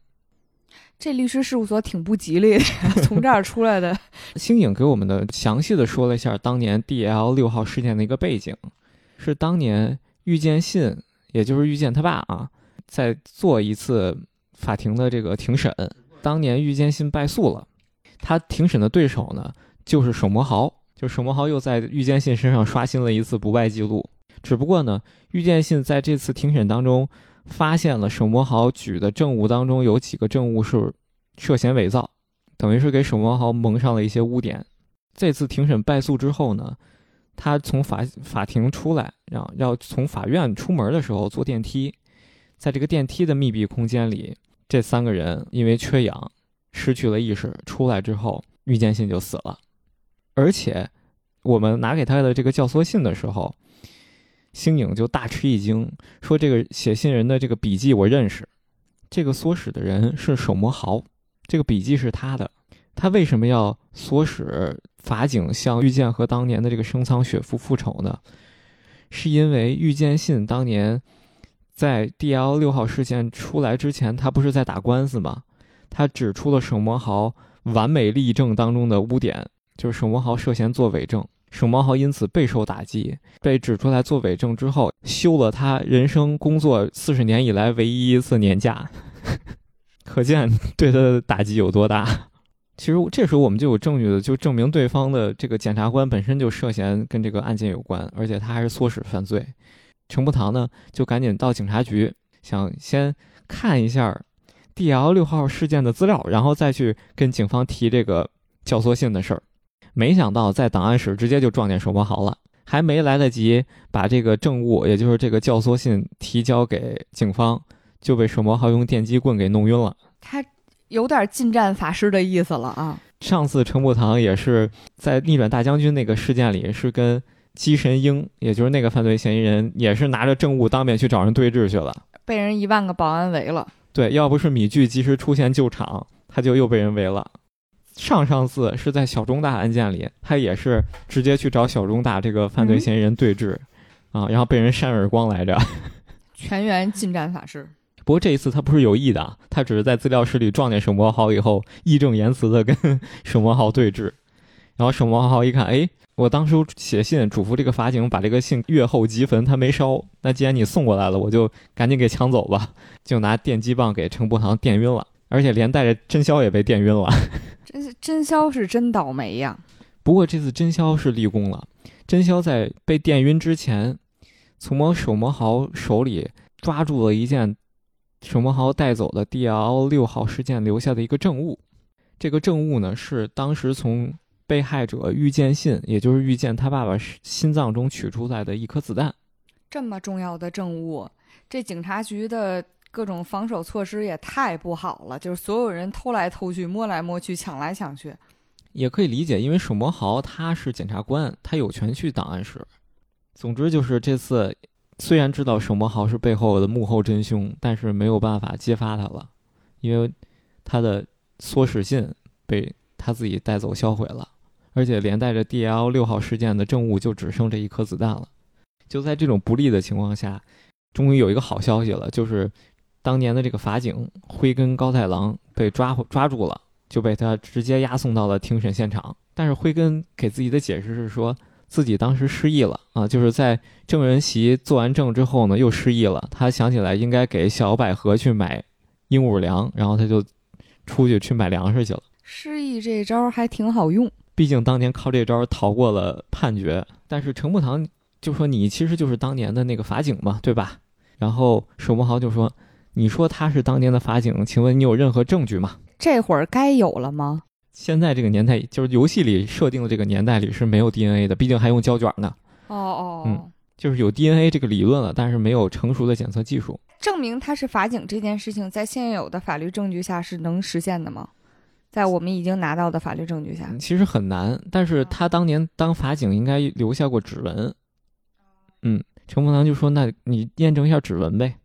这律师事务所挺不吉利的，从这儿出来的。星影给我们的详细的说了一下当年 D L 六号事件的一个背景，是当年遇见信，也就是遇见他爸啊，在做一次法庭的这个庭审。当年遇见信败诉了，他庭审的对手呢就是手魔豪，就手魔豪又在遇见信身上刷新了一次不败记录。只不过呢，遇见信在这次庭审当中发现了手魔豪举的证物当中有几个证物是涉嫌伪造。等于是给手魔豪蒙上了一些污点。这次庭审败诉之后呢，他从法法庭出来，然后要从法院出门的时候坐电梯，在这个电梯的密闭空间里，这三个人因为缺氧失去了意识，出来之后，遇见信就死了。而且我们拿给他的这个教唆信的时候，星影就大吃一惊，说这个写信人的这个笔记我认识，这个唆使的人是手魔豪。这个笔记是他的，他为什么要唆使法警向玉见和当年的这个生仓雪夫复仇呢？是因为玉见信当年在 D L 六号事件出来之前，他不是在打官司吗？他指出了沈魔豪完美例证当中的污点，就是沈魔豪涉嫌做伪证，沈魔豪因此备受打击，被指出来做伪证之后，休了他人生工作四十年以来唯一一次年假。可见对他的打击有多大。其实这时候我们就有证据的，就证明对方的这个检察官本身就涉嫌跟这个案件有关，而且他还是唆使犯罪。程步堂呢，就赶紧到警察局，想先看一下 DL 六号事件的资料，然后再去跟警方提这个教唆信的事儿。没想到在档案室直接就撞见手博豪了，还没来得及把这个证物，也就是这个教唆信提交给警方，就被手博豪用电击棍给弄晕了。他有点近战法师的意思了啊！上次程步堂也是在逆转大将军那个事件里，是跟姬神英，也就是那个犯罪嫌疑人，也是拿着证物当面去找人对峙去了，被人一万个保安围了。对，要不是米剧及时出现救场，他就又被人围了。上上次是在小中大案件里，他也是直接去找小中大这个犯罪嫌疑人对质，啊，然后被人扇耳光来着。全员近战法师。不过这一次他不是有意的，他只是在资料室里撞见沈博豪以后，义正言辞的跟沈博豪对峙。然后沈博豪一看，哎，我当时写信嘱咐这个法警把这个信阅后即焚，他没烧。那既然你送过来了，我就赶紧给抢走吧，就拿电击棒给程伯堂电晕了，而且连带着真宵也被电晕了。真真宵是真倒霉呀！不过这次真宵是立功了。真宵在被电晕之前，从沈魔豪手里抓住了一件沈魔豪带走的 D.L. 六号事件留下的一个证物。这个证物呢，是当时从被害者遇见信，也就是遇见他爸爸心脏中取出来的一颗子弹。这么重要的证物，这警察局的。各种防守措施也太不好了，就是所有人偷来偷去、摸来摸去、抢来抢去，也可以理解，因为沈魔豪他是检察官，他有权去档案室。总之就是这次，虽然知道沈魔豪是背后的幕后真凶，但是没有办法揭发他了，因为他的唆使信被他自己带走销毁了，而且连带着 D.L. 六号事件的证物就只剩这一颗子弹了。就在这种不利的情况下，终于有一个好消息了，就是。当年的这个法警辉根高太郎被抓抓住了，就被他直接押送到了庭审现场。但是辉根给自己的解释是说自己当时失忆了啊，就是在证人席做完证之后呢，又失忆了。他想起来应该给小百合去买鹦鹉粮，然后他就出去去买粮食去了。失忆这招还挺好用，毕竟当年靠这招逃过了判决。但是程步堂就说：“你其实就是当年的那个法警嘛，对吧？”然后沈博豪就说。你说他是当年的法警，请问你有任何证据吗？这会儿该有了吗？现在这个年代，就是游戏里设定的这个年代里是没有 DNA 的，毕竟还用胶卷呢。哦哦，嗯，就是有 DNA 这个理论了，但是没有成熟的检测技术。证明他是法警这件事情，在现有的法律证据下是能实现的吗？在我们已经拿到的法律证据下，其实很难。但是他当年当法警应该留下过指纹。嗯，程鹏堂就说：“那你验证一下指纹呗。”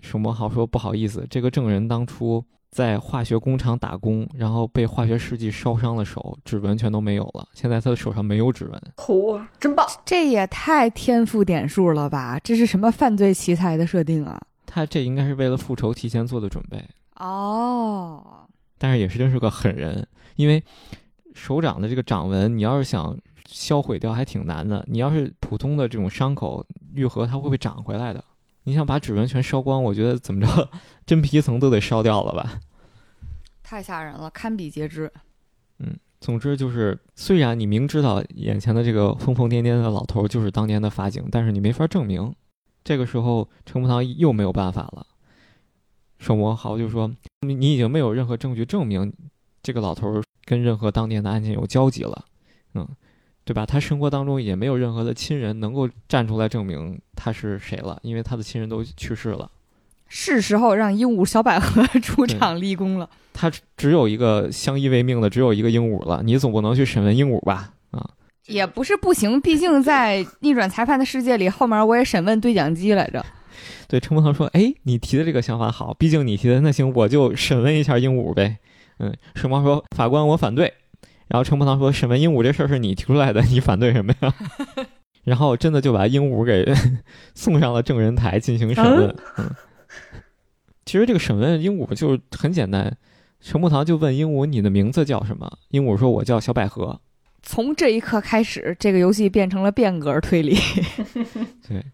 沈博豪说：“不好意思，这个证人当初在化学工厂打工，然后被化学试剂烧伤了手，指纹全都没有了。现在他的手上没有指纹。嚯，真棒！这也太天赋点数了吧？这是什么犯罪奇才的设定啊？他这应该是为了复仇提前做的准备哦。但是也是真是个狠人，因为手掌的这个掌纹，你要是想销毁掉，还挺难的。你要是普通的这种伤口愈合，它会不会长回来的？”你想把指纹全烧光，我觉得怎么着，真皮层都得烧掉了吧？太吓人了，堪比截肢。嗯，总之就是，虽然你明知道眼前的这个疯疯癫癫的老头就是当年的法警，但是你没法证明。这个时候，程步堂又没有办法了。沈博豪就说：“你你已经没有任何证据证明这个老头跟任何当年的案件有交集了。”嗯。对吧？他生活当中也没有任何的亲人能够站出来证明他是谁了，因为他的亲人都去世了。是时候让鹦鹉小百合 出场立功了。他只有一个相依为命的，只有一个鹦鹉了。你总不能去审问鹦鹉吧？啊，也不是不行，毕竟在逆转裁判的世界里，后面我也审问对讲机来着。对，陈伯堂说：“哎，你提的这个想法好，毕竟你提的，那行，我就审问一下鹦鹉呗。”嗯，沈猫说：“法官，我反对。”然后程步堂说：“审问鹦鹉这事儿是你提出来的，你反对什么呀？” 然后真的就把鹦鹉给 送上了证人台进行审问。嗯，其实这个审问鹦鹉就很简单，程步堂就问鹦鹉：“你的名字叫什么？”鹦鹉说：“我叫小百合。”从这一刻开始，这个游戏变成了变革推理。对，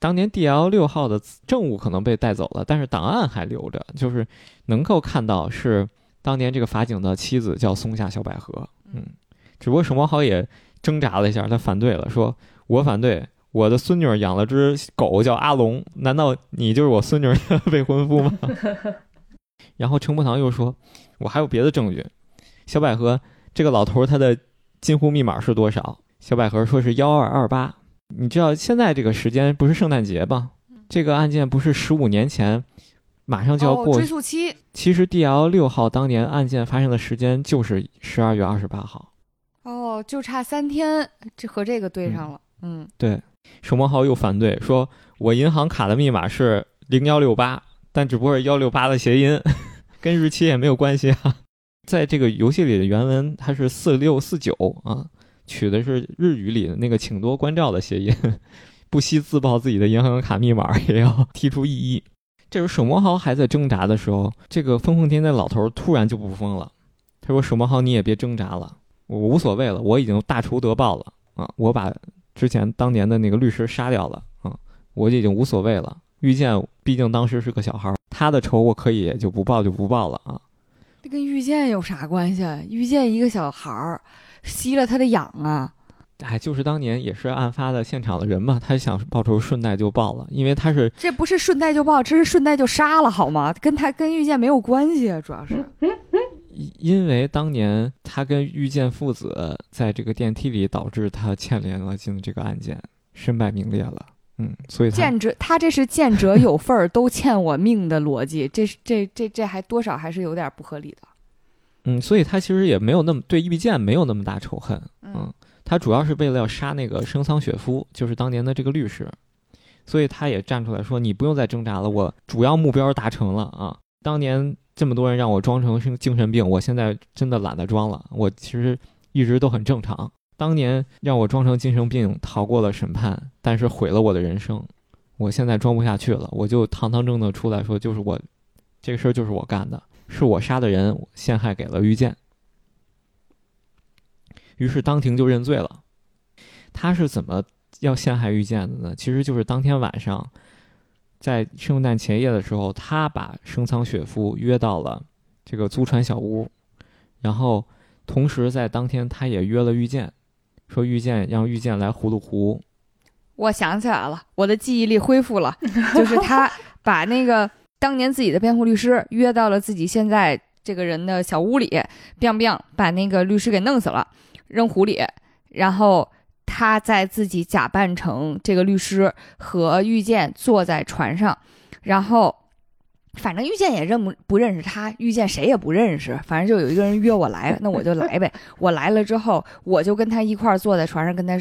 当年 D.L. 六号的证物可能被带走了，但是档案还留着，就是能够看到是。当年这个法警的妻子叫松下小百合，嗯，只不过沈光豪也挣扎了一下，他反对了，说：“我反对，我的孙女养了只狗叫阿龙，难道你就是我孙女的未婚夫吗？” 然后程步堂又说：“我还有别的证据。”小百合，这个老头他的金户密码是多少？小百合说是幺二二八。你知道现在这个时间不是圣诞节吗？这个案件不是十五年前，马上就要过追溯期。其实 D L 六号当年案件发生的时间就是十二月二十八号。哦，就差三天，这和这个对上了。嗯，对。守门号又反对，说我银行卡的密码是零幺六八，但只不过是幺六八的谐音，跟日期也没有关系啊。在这个游戏里的原文，它是四六四九啊，取的是日语里的那个请多关照的谐音，不惜自曝自己的银行卡密码也要 提出异议。这时候守魔豪还在挣扎的时候，这个疯疯癫癫老头突然就不疯了，他说：“守魔豪，你也别挣扎了，我无所谓了，我已经大仇得报了啊，我把。”之前当年的那个律师杀掉了啊，我已经无所谓了。遇见毕竟当时是个小孩，他的仇我可以就不报就不报了啊。这跟遇见有啥关系？遇见一个小孩儿，吸了他的氧啊！哎，就是当年也是案发的现场的人嘛，他想报仇顺带就报了，因为他是这不是顺带就报，这是顺带就杀了好吗？跟他跟遇见没有关系啊，主要是。因为当年他跟遇见父子在这个电梯里，导致他牵连了进这个案件，身败名裂了。嗯，所以见者他这是见者有份儿，都欠我命的逻辑，这是这这这还多少还是有点不合理的。嗯，所以他其实也没有那么对遇见没有那么大仇恨。嗯，他主要是为了要杀那个生桑雪夫，就是当年的这个律师，所以他也站出来说：“你不用再挣扎了，我主要目标达成了啊！当年。”这么多人让我装成精神病，我现在真的懒得装了。我其实一直都很正常。当年让我装成精神病，逃过了审判，但是毁了我的人生。我现在装不下去了，我就堂堂正正出来说，就是我这个事儿就是我干的，是我杀的人，陷害给了遇见。于是当庭就认罪了。他是怎么要陷害遇见的呢？其实就是当天晚上。在圣诞前夜的时候，他把生仓雪夫约到了这个租船小屋，然后同时在当天，他也约了遇见，说遇见让遇见来葫芦湖。我想起来了，我的记忆力恢复了，就是他把那个当年自己的辩护律师约到了自己现在这个人的小屋里，biang biang 把那个律师给弄死了，扔湖里，然后。他在自己假扮成这个律师和遇见坐在船上，然后反正遇见也认不不认识他，遇见谁也不认识，反正就有一个人约我来，那我就来呗。我来了之后，我就跟他一块坐在船上，跟他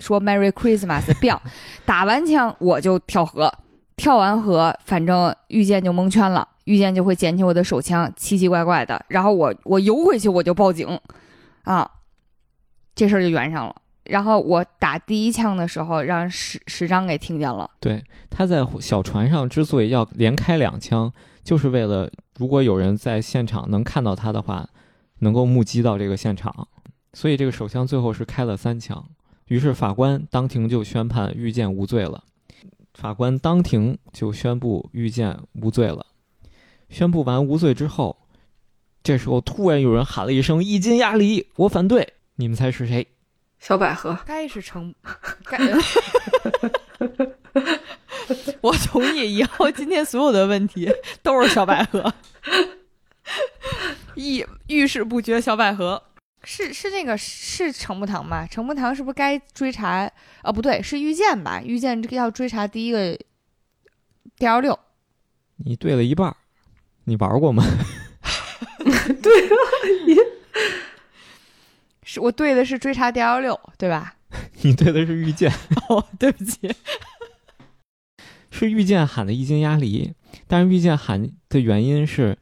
说 Merry Christmas，biang，打完枪我就跳河，跳完河，反正遇见就蒙圈了，遇见就会捡起我的手枪，奇奇怪怪的，然后我我游回去我就报警，啊，这事儿就圆上了。然后我打第一枪的时候，让石石章给听见了。对，他在小船上之所以要连开两枪，就是为了如果有人在现场能看到他的话，能够目击到这个现场。所以这个手枪最后是开了三枪。于是法官当庭就宣判遇见无罪了。法官当庭就宣布遇见无罪了。宣布完无罪之后，这时候突然有人喊了一声“一金压里”，我反对。你们猜是谁？小百合，该是成，该。我同意，以后今天所有的问题都是小百合，一遇事不决。小百合是是那个是程步堂吧？程步堂是不是该追查？哦，不对，是遇见吧？遇见这个要追查第一个 D L 六。你对了一半，你玩过吗？对啊，你。是我对的是追查 D L 六，对吧？你对的是遇见 哦，对不起，是遇见喊的一斤鸭梨，但是遇见喊的原因是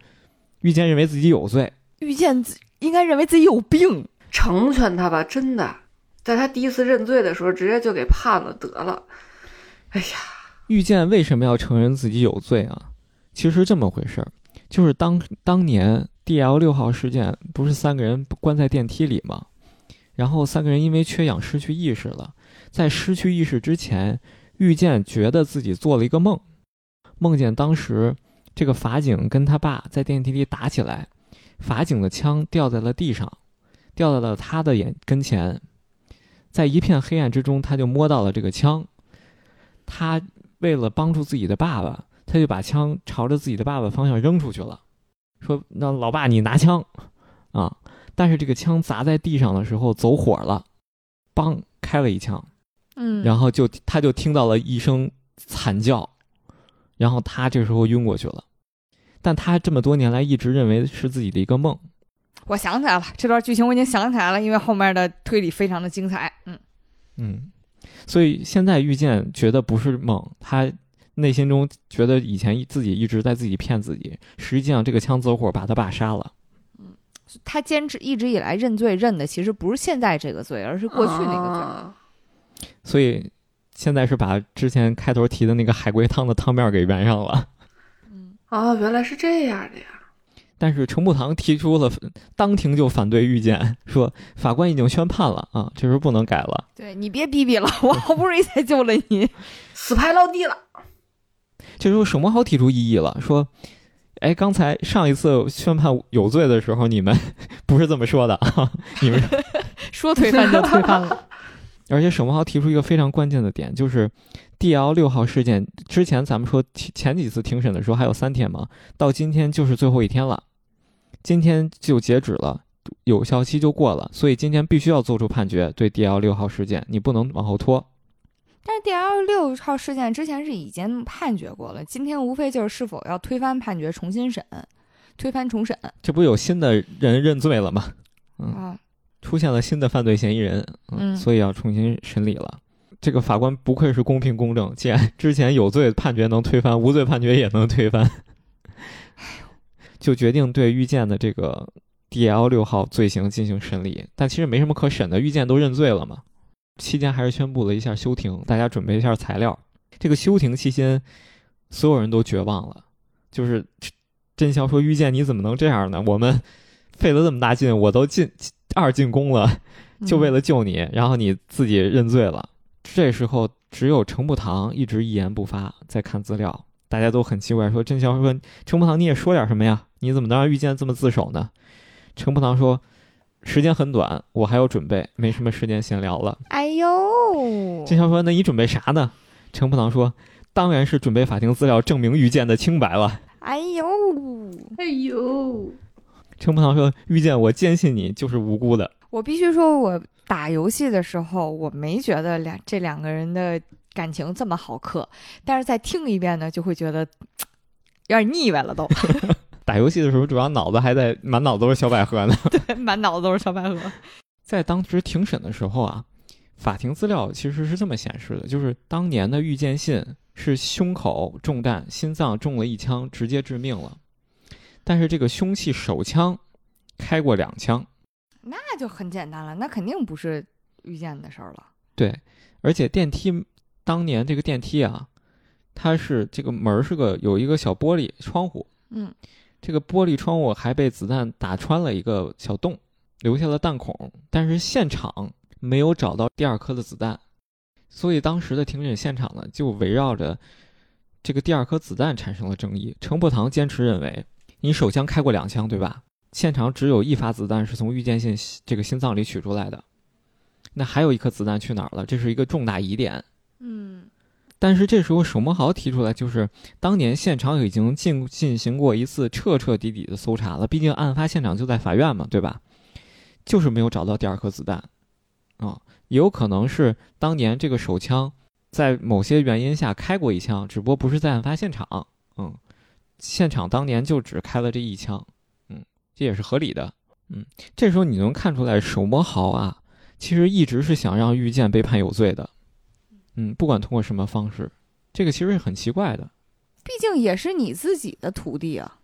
遇见认为自己有罪，遇见应该认为自己有病，成全他吧，真的，在他第一次认罪的时候，直接就给判了得了。哎呀，遇见为什么要承认自己有罪啊？其实这么回事儿，就是当当年 D L 六号事件，不是三个人关在电梯里吗？然后三个人因为缺氧失去意识了，在失去意识之前，遇见觉得自己做了一个梦，梦见当时这个法警跟他爸在电梯里打起来，法警的枪掉在了地上，掉在了他的眼跟前，在一片黑暗之中，他就摸到了这个枪，他为了帮助自己的爸爸，他就把枪朝着自己的爸爸方向扔出去了，说：“那老爸，你拿枪。啊！”但是这个枪砸在地上的时候走火了，梆开了一枪，嗯，然后就他就听到了一声惨叫，然后他这时候晕过去了。但他这么多年来一直认为是自己的一个梦。我想起来了，这段剧情我已经想起来了，因为后面的推理非常的精彩。嗯嗯，所以现在遇见觉得不是梦，他内心中觉得以前自己一直在自己骗自己，实际上这个枪走火把他爸杀了。他坚持一直以来认罪认的其实不是现在这个罪，而是过去那个罪。啊所以现在是把之前开头提的那个海龟汤的汤面给圆上了。嗯，哦，原来是这样的呀！但是程步堂提出了当庭就反对意见，说法官已经宣判了啊，这是不能改了。对你别逼逼了，我好不容易才救了你。死牌落地了。这时候沈墨豪提出异议了，说：“哎，刚才上一次宣判有罪的时候，你们 不是这么说的啊，你们 说推翻就推翻了。而且沈文豪提出一个非常关键的点，就是 D L 六号事件之前咱们说前几次庭审的时候还有三天嘛，到今天就是最后一天了，今天就截止了，有效期就过了，所以今天必须要做出判决，对 D L 六号事件你不能往后拖。但是 D L 六号事件之前是已经判决过了，今天无非就是是否要推翻判决重新审，推翻重审这不有新的人认罪了吗？嗯，啊。出现了新的犯罪嫌疑人，嗯所以要重新审理了。这个法官不愧是公平公正，既然之前有罪判决能推翻，无罪判决也能推翻，就决定对遇见的这个 D L 六号罪行进行审理。但其实没什么可审的，遇见都认罪了嘛。期间还是宣布了一下休庭，大家准备一下材料。这个休庭期间，所有人都绝望了，就是真宵说：“遇见你怎么能这样呢？我们费了这么大劲，我都进二进宫了。”就为了救你，然后你自己认罪了。这时候只有程步堂一直一言不发，在看资料。大家都很奇怪，说：“真宵说程步堂，你也说点什么呀？你怎么能让遇见这么自首呢？”程步堂说：“时间很短，我还有准备，没什么时间闲聊了。哎呦，”金宵说：“那你准备啥呢？”程普堂说：“当然是准备法庭资料，证明遇见的清白了。哎呦，哎呦，”程普堂说：“遇见，我坚信你就是无辜的。我必须说，我打游戏的时候，我没觉得两这两个人的感情这么好磕，但是再听一遍呢，就会觉得 有点腻歪了都，打游戏的时候，主要脑子还在满脑子都是小百合呢。”对，满脑子都是小百合。在当时庭审的时候啊，法庭资料其实是这么显示的，就是当年的遇见信是胸口中弹，心脏中了一枪，直接致命了。但是这个凶器手枪开过两枪，那就很简单了，那肯定不是遇见的事儿了。对，而且电梯当年这个电梯啊，它是这个门儿是个有一个小玻璃窗户，嗯，这个玻璃窗户还被子弹打穿了一个小洞，留下了弹孔，但是现场没有找到第二颗的子弹，所以当时的庭审现场呢，就围绕着这个第二颗子弹产生了争议。程步堂坚持认为，你手枪开过两枪，对吧？现场只有一发子弹是从遇见信这个心脏里取出来的，那还有一颗子弹去哪儿了？这是一个重大疑点。嗯但是这时候沈墨豪提出来，就是当年现场已经进进行过一次彻彻底底的搜查了，毕竟案发现场就在法院嘛，对吧？就是没有找到第二颗子弹，啊，也有可能是当年这个手枪在某些原因下开过一枪，只不过不是在案发现场，嗯，现场当年就只开了这一枪，嗯，这也是合理的，嗯，这时候你能看出来沈墨豪啊，其实一直是想让遇见被判有罪的。嗯，不管通过什么方式，这个其实是很奇怪的。毕竟也是你自己的徒弟啊。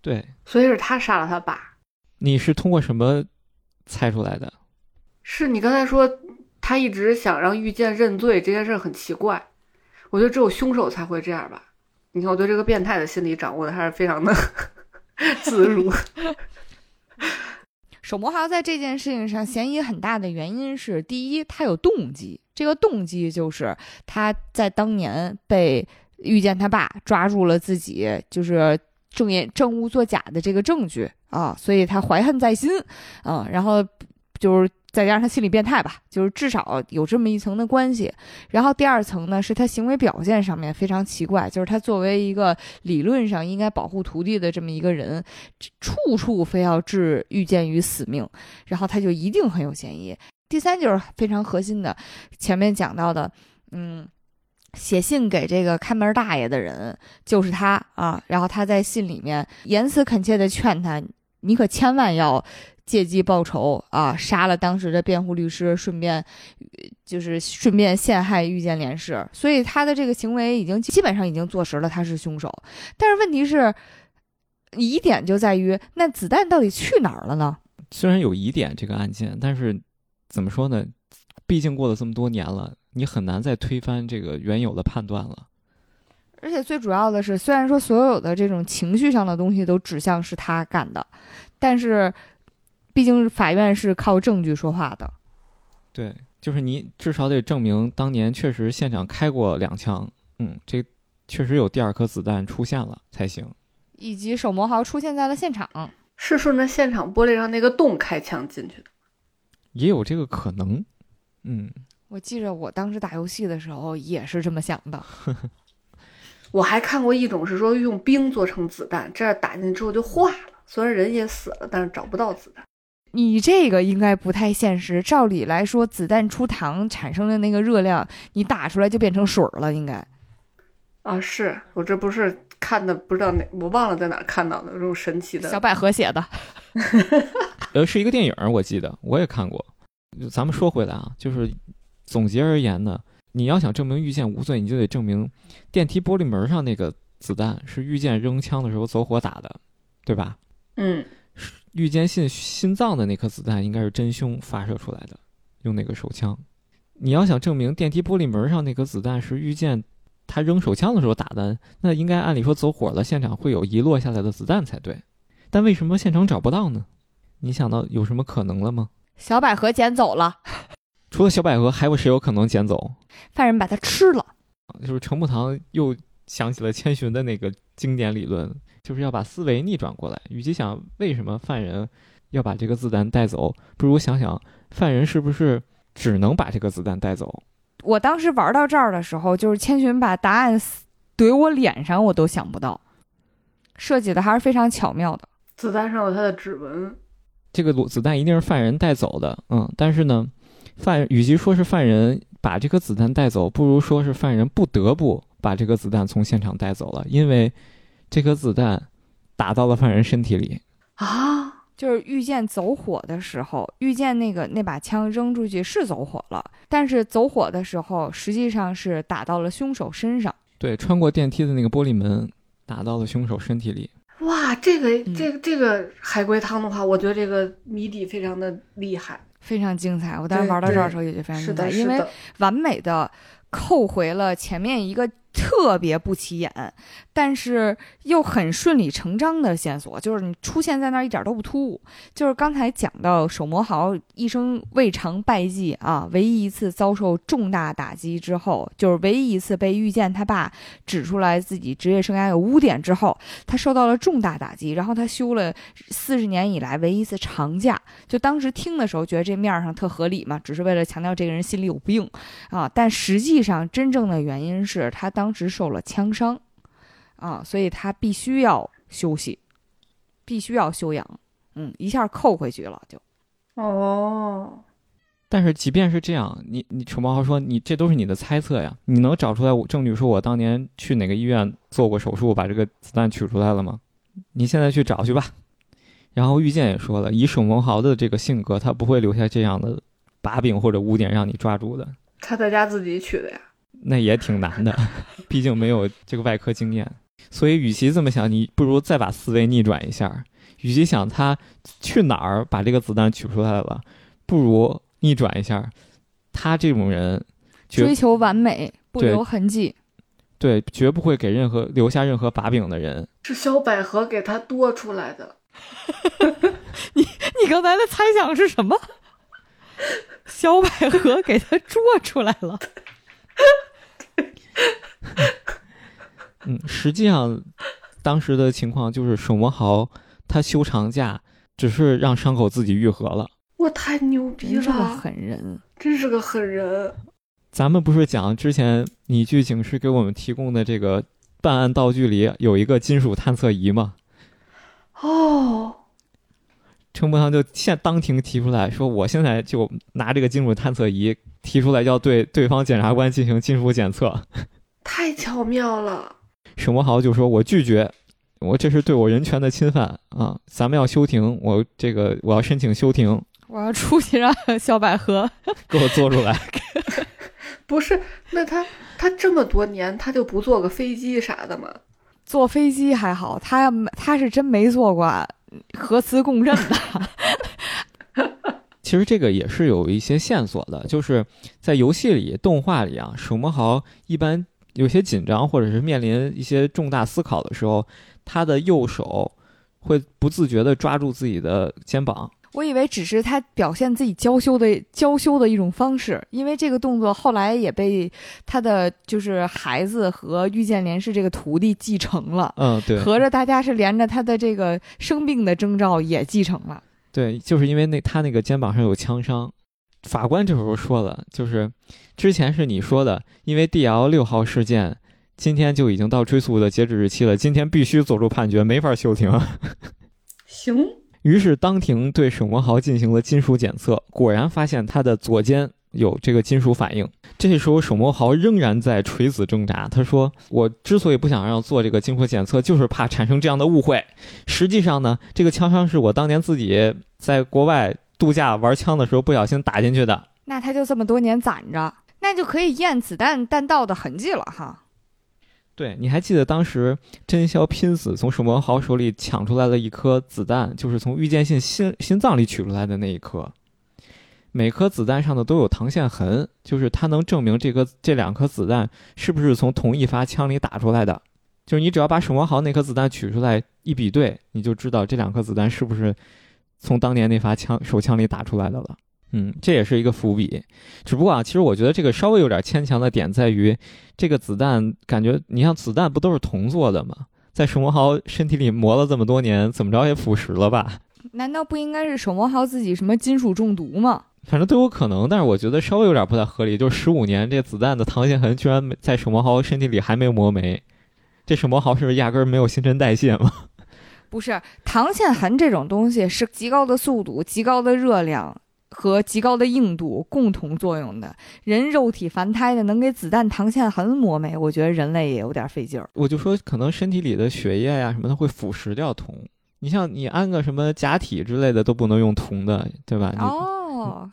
对，所以是他杀了他爸。你是通过什么猜出来的？是你刚才说他一直想让遇见认罪这件事很奇怪，我觉得只有凶手才会这样吧。你看我对这个变态的心理掌握的还是非常的 自如。手魔豪在这件事情上嫌疑很大的原因是，第一，他有动机，这个动机就是他在当年被遇见他爸抓住了自己就是证言证物作假的这个证据啊，所以他怀恨在心啊，然后就是再加上他心理变态吧，就是至少有这么一层的关系。然后第二层呢，是他行为表现上面非常奇怪，就是他作为一个理论上应该保护徒弟的这么一个人，处处非要置遇见于死命，然后他就一定很有嫌疑。第三就是非常核心的，前面讲到的，嗯。写信给这个看门大爷的人就是他啊，然后他在信里面言辞恳切地劝他：“你可千万要借机报仇啊，杀了当时的辩护律师，顺便就是顺便陷害遇见连氏。”所以他的这个行为已经基本上已经坐实了他是凶手。但是问题是，疑点就在于那子弹到底去哪儿了呢？虽然有疑点这个案件，但是怎么说呢？毕竟过了这么多年了。你很难再推翻这个原有的判断了，而且最主要的是，虽然说所有的这种情绪上的东西都指向是他干的，但是，毕竟法院是靠证据说话的。对，就是你至少得证明当年确实现场开过两枪，嗯，这确实有第二颗子弹出现了才行，以及手磨豪出现在了现场，是顺着现场玻璃上那个洞开枪进去的，也有这个可能，嗯。我记着，我当时打游戏的时候也是这么想的。我还看过一种是说用冰做成子弹，这样打进去之后就化了，虽然人也死了，但是找不到子弹。你这个应该不太现实。照理来说，子弹出膛产生的那个热量，你打出来就变成水了，应该。啊，是我这不是看的，不知道哪，我忘了在哪看到的这种神奇的。小百合写的。呃，是一个电影，我记得我也看过。咱们说回来啊，就是。总结而言呢，你要想证明遇见无罪，你就得证明电梯玻璃门上那个子弹是遇见扔枪的时候走火打的，对吧？嗯，遇见心心脏的那颗子弹应该是真凶发射出来的，用那个手枪。你要想证明电梯玻璃门上那颗子弹是遇见他扔手枪的时候打的，那应该按理说走火了，现场会有遗落下来的子弹才对。但为什么现场找不到呢？你想到有什么可能了吗？小百合捡走了。除了小百合，还有谁有可能捡走？犯人把它吃了。就是程步堂又想起了千寻的那个经典理论，就是要把思维逆转过来。与其想为什么犯人要把这个子弹带走，不如想想犯人是不是只能把这个子弹带走。我当时玩到这儿的时候，就是千寻把答案怼我脸上，我都想不到，设计的还是非常巧妙的。子弹上有他的指纹，这个子弹一定是犯人带走的。嗯，但是呢？犯与其说是犯人把这颗子弹带走，不如说是犯人不得不把这个子弹从现场带走了，因为这颗子弹打到了犯人身体里啊。就是遇见走火的时候，遇见那个那把枪扔出去是走火了，但是走火的时候实际上是打到了凶手身上。对，穿过电梯的那个玻璃门打到了凶手身体里。哇，这个这个这个海龟汤的话，我觉得这个谜底非常的厉害。非常精彩，我当时玩到这儿的时候也觉得非常精彩，因为完美的扣回了前面一个。特别不起眼，但是又很顺理成章的线索，就是你出现在那儿一点都不突兀。就是刚才讲到手魔豪一生未尝败绩啊，唯一一次遭受重大打击之后，就是唯一一次被遇见他爸指出来自己职业生涯有污点之后，他受到了重大打击，然后他休了四十年以来唯一一次长假。就当时听的时候觉得这面上特合理嘛，只是为了强调这个人心里有病啊，但实际上真正的原因是他当。当时受了枪伤，啊，所以他必须要休息，必须要休养，嗯，一下扣回去了就，哦，但是即便是这样，你你楚毛豪说你这都是你的猜测呀，你能找出来证据说我当年去哪个医院做过手术把这个子弹取出来了吗？你现在去找去吧。然后遇见也说了，以沈文豪的这个性格，他不会留下这样的把柄或者污点让你抓住的。他在家自己取的呀。那也挺难的，毕竟没有这个外科经验，所以与其这么想，你不如再把思维逆转一下。与其想他去哪儿把这个子弹取出来了，不如逆转一下，他这种人追求完美，不留痕迹，对，绝不会给任何留下任何把柄的人。是小百合给他多出来的。你你刚才的猜想是什么？小百合给他捉出来了。嗯，实际上，当时的情况就是沈文豪他休长假，只是让伤口自己愈合了。我太牛逼真是个了，狠人。真是个狠人。咱们不是讲之前你剧警示给我们提供的这个办案道具里有一个金属探测仪吗？哦，程伯堂就现当庭提出来说，我现在就拿这个金属探测仪提出来，要对对方检察官进行金属检测。太巧妙了。沈国豪就说：“我拒绝，我这是对我人权的侵犯啊！咱们要休庭，我这个我要申请休庭，我要出去让小百合给我做出来。不是，那他他这么多年，他就不坐个飞机啥的吗？坐飞机还好，他要没他是真没坐过核磁共振的。其实这个也是有一些线索的，就是在游戏里、动画里啊，鼠毛豪一般有些紧张或者是面临一些重大思考的时候，他的右手会不自觉地抓住自己的肩膀。”我以为只是他表现自己娇羞的娇羞的一种方式，因为这个动作后来也被他的就是孩子和遇见连氏这个徒弟继承了。嗯，对，合着大家是连着他的这个生病的征兆也继承了。对，就是因为那他那个肩膀上有枪伤。法官这时候说了，就是之前是你说的，因为 D L 六号事件，今天就已经到追诉的截止日期了，今天必须做出判决，没法休庭。行，于是当庭对沈国豪进行了金属检测，果然发现他的左肩有这个金属反应。这时候沈国豪仍然在垂死挣扎。他说：“我之所以不想让做这个金属检测，就是怕产生这样的误会。实际上呢，这个枪伤是我当年自己在国外度假玩枪的时候不小心打进去的。那他就这么多年攒着，那就可以验子弹弹道的痕迹了哈。对，你还记得当时真宵拼死从沈国豪手里抢出来了一颗子弹，就是从郁建信心心脏里取出来的那一颗。每颗子弹上的都有膛线痕，就是它能证明这颗这两颗子弹是不是从同一发枪里打出来的。就是你只要把沈国豪那颗子弹取出来一比对，你就知道这两颗子弹是不是从当年那发枪手枪里打出来的了。嗯，这也是一个伏笔。只不过啊，其实我觉得这个稍微有点牵强的点在于，这个子弹感觉你像子弹不都是铜做的吗？在沈国豪身体里磨了这么多年，怎么着也腐蚀了吧？难道不应该是沈国豪自己什么金属中毒吗？反正都有可能，但是我觉得稍微有点不太合理。就是十五年，这子弹的膛线痕居然没在沈国豪身体里还没磨没，这沈国豪是不是压根儿没有新陈代谢吗？不是，膛线痕这种东西是极高的速度、极高的热量和极高的硬度共同作用的。人肉体凡胎的能给子弹膛线痕磨没，我觉得人类也有点费劲儿。我就说，可能身体里的血液呀、什么的会腐蚀掉铜。你像你安个什么假体之类的都不能用铜的，对吧？哦，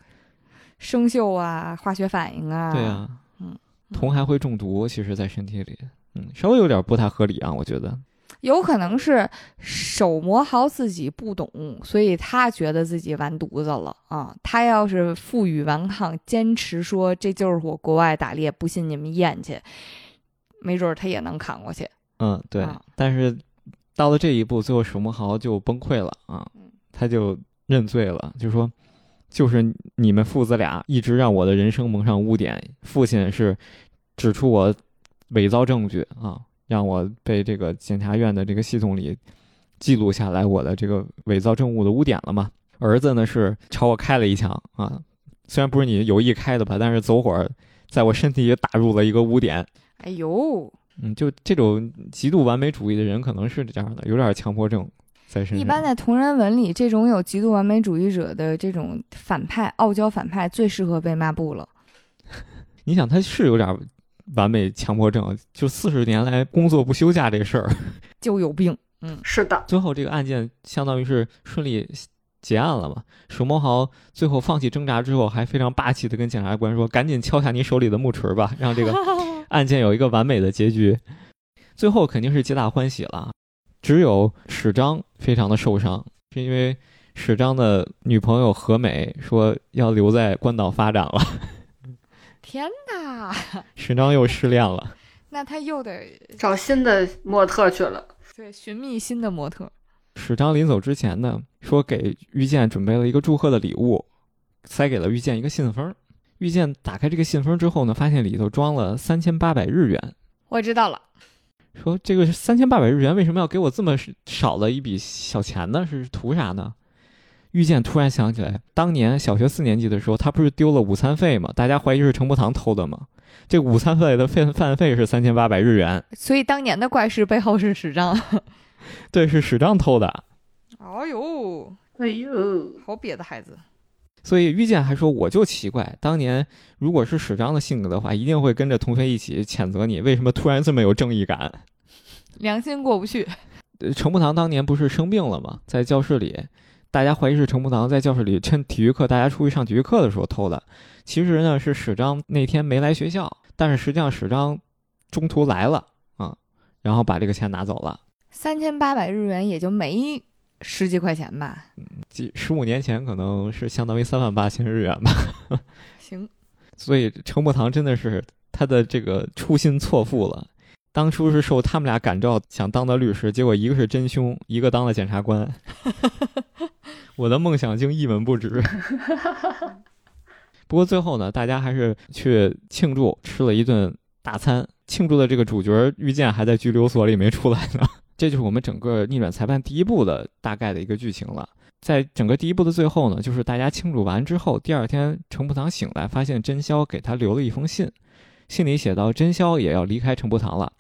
生锈啊，化学反应啊，对啊，嗯，铜还会中毒，其实，在身体里，嗯，稍微有点不太合理啊，我觉得。有可能是手磨豪自己不懂，所以他觉得自己完犊子了啊！他要是负隅顽抗，坚持说这就是我国外打猎，不信你们验去，没准儿他也能扛过去。嗯，对。啊但是到了这一步，最后手磨豪就崩溃了啊嗯，他就认罪了，就说就是你们父子俩一直让我的人生蒙上污点，父亲是指出我伪造证据啊，让我被这个检察院的这个系统里记录下来我的这个伪造证物的污点了嘛。儿子呢是朝我开了一枪啊，虽然不是你有意开的吧，但是走火儿在我身体也打入了一个污点。哎呦，嗯，就这种极度完美主义的人，可能是这样的，有点强迫症在身上。一般在同人文里，这种有极度完美主义者的这种反派、傲娇反派，最适合被抹布了。你想，他是有点完美强迫症，就四十年来工作不休假这事儿，就有病。嗯是的，最后这个案件相当于是顺利结案了嘛。沈梦豪最后放弃挣扎之后，还非常霸气的跟检察官说：“赶紧敲下你手里的木锤吧，让这个 案件有一个完美的结局。”最后肯定是皆大欢喜了，只有史章非常的受伤，是因为史章的女朋友何美说要留在关岛发展了，天哪，史章又失恋了。那他又得找新的模特去了。对寻觅新的模特。史章临走之前呢，说给遇见准备了一个祝贺的礼物，塞给了遇见一个信封。遇见打开这个信封之后呢，发现里头装了三千八百日元，我知道了，说这个三千八百日元为什么要给我这么少的一笔小钱呢？是图啥呢？遇见突然想起来，当年小学四年级的时候，他不是丢了午餐费吗？大家怀疑是程伯堂偷的吗？这午餐费的饭饭费是三千八百日元，所以当年的怪事背后是史章。对，是史章偷的。哎呦，哎呦，好瘪的孩子。所以遇见还说，我就奇怪，当年如果是史章的性格的话，一定会跟着同学一起谴责你，为什么突然这么有正义感？良心过不去。程步堂当年不是生病了吗？在教室里，大家怀疑是程步堂在教室里趁体育课大家出去上体育课的时候偷的。其实呢，是史章那天没来学校，但是实际上史章中途来了啊，然后把这个钱拿走了。三千八百日元也就没十几块钱吧？几十五年前可能是相当于三万八千日元吧。行，所以程步堂真的是他的这个初心错付了。当初是受他们俩感召想当的律师，结果一个是真凶，一个当了检察官。我的梦想竟一文不值。不过最后呢，大家还是去庆祝，吃了一顿大餐。庆祝的这个主角遇见还在拘留所里没出来呢。这就是我们整个逆转裁判第一部的大概的一个剧情了。在整个第一部的最后呢，就是大家庆祝完之后，第二天程步堂醒来，发现真宵给他留了一封信，信里写到真宵也要离开程步堂了。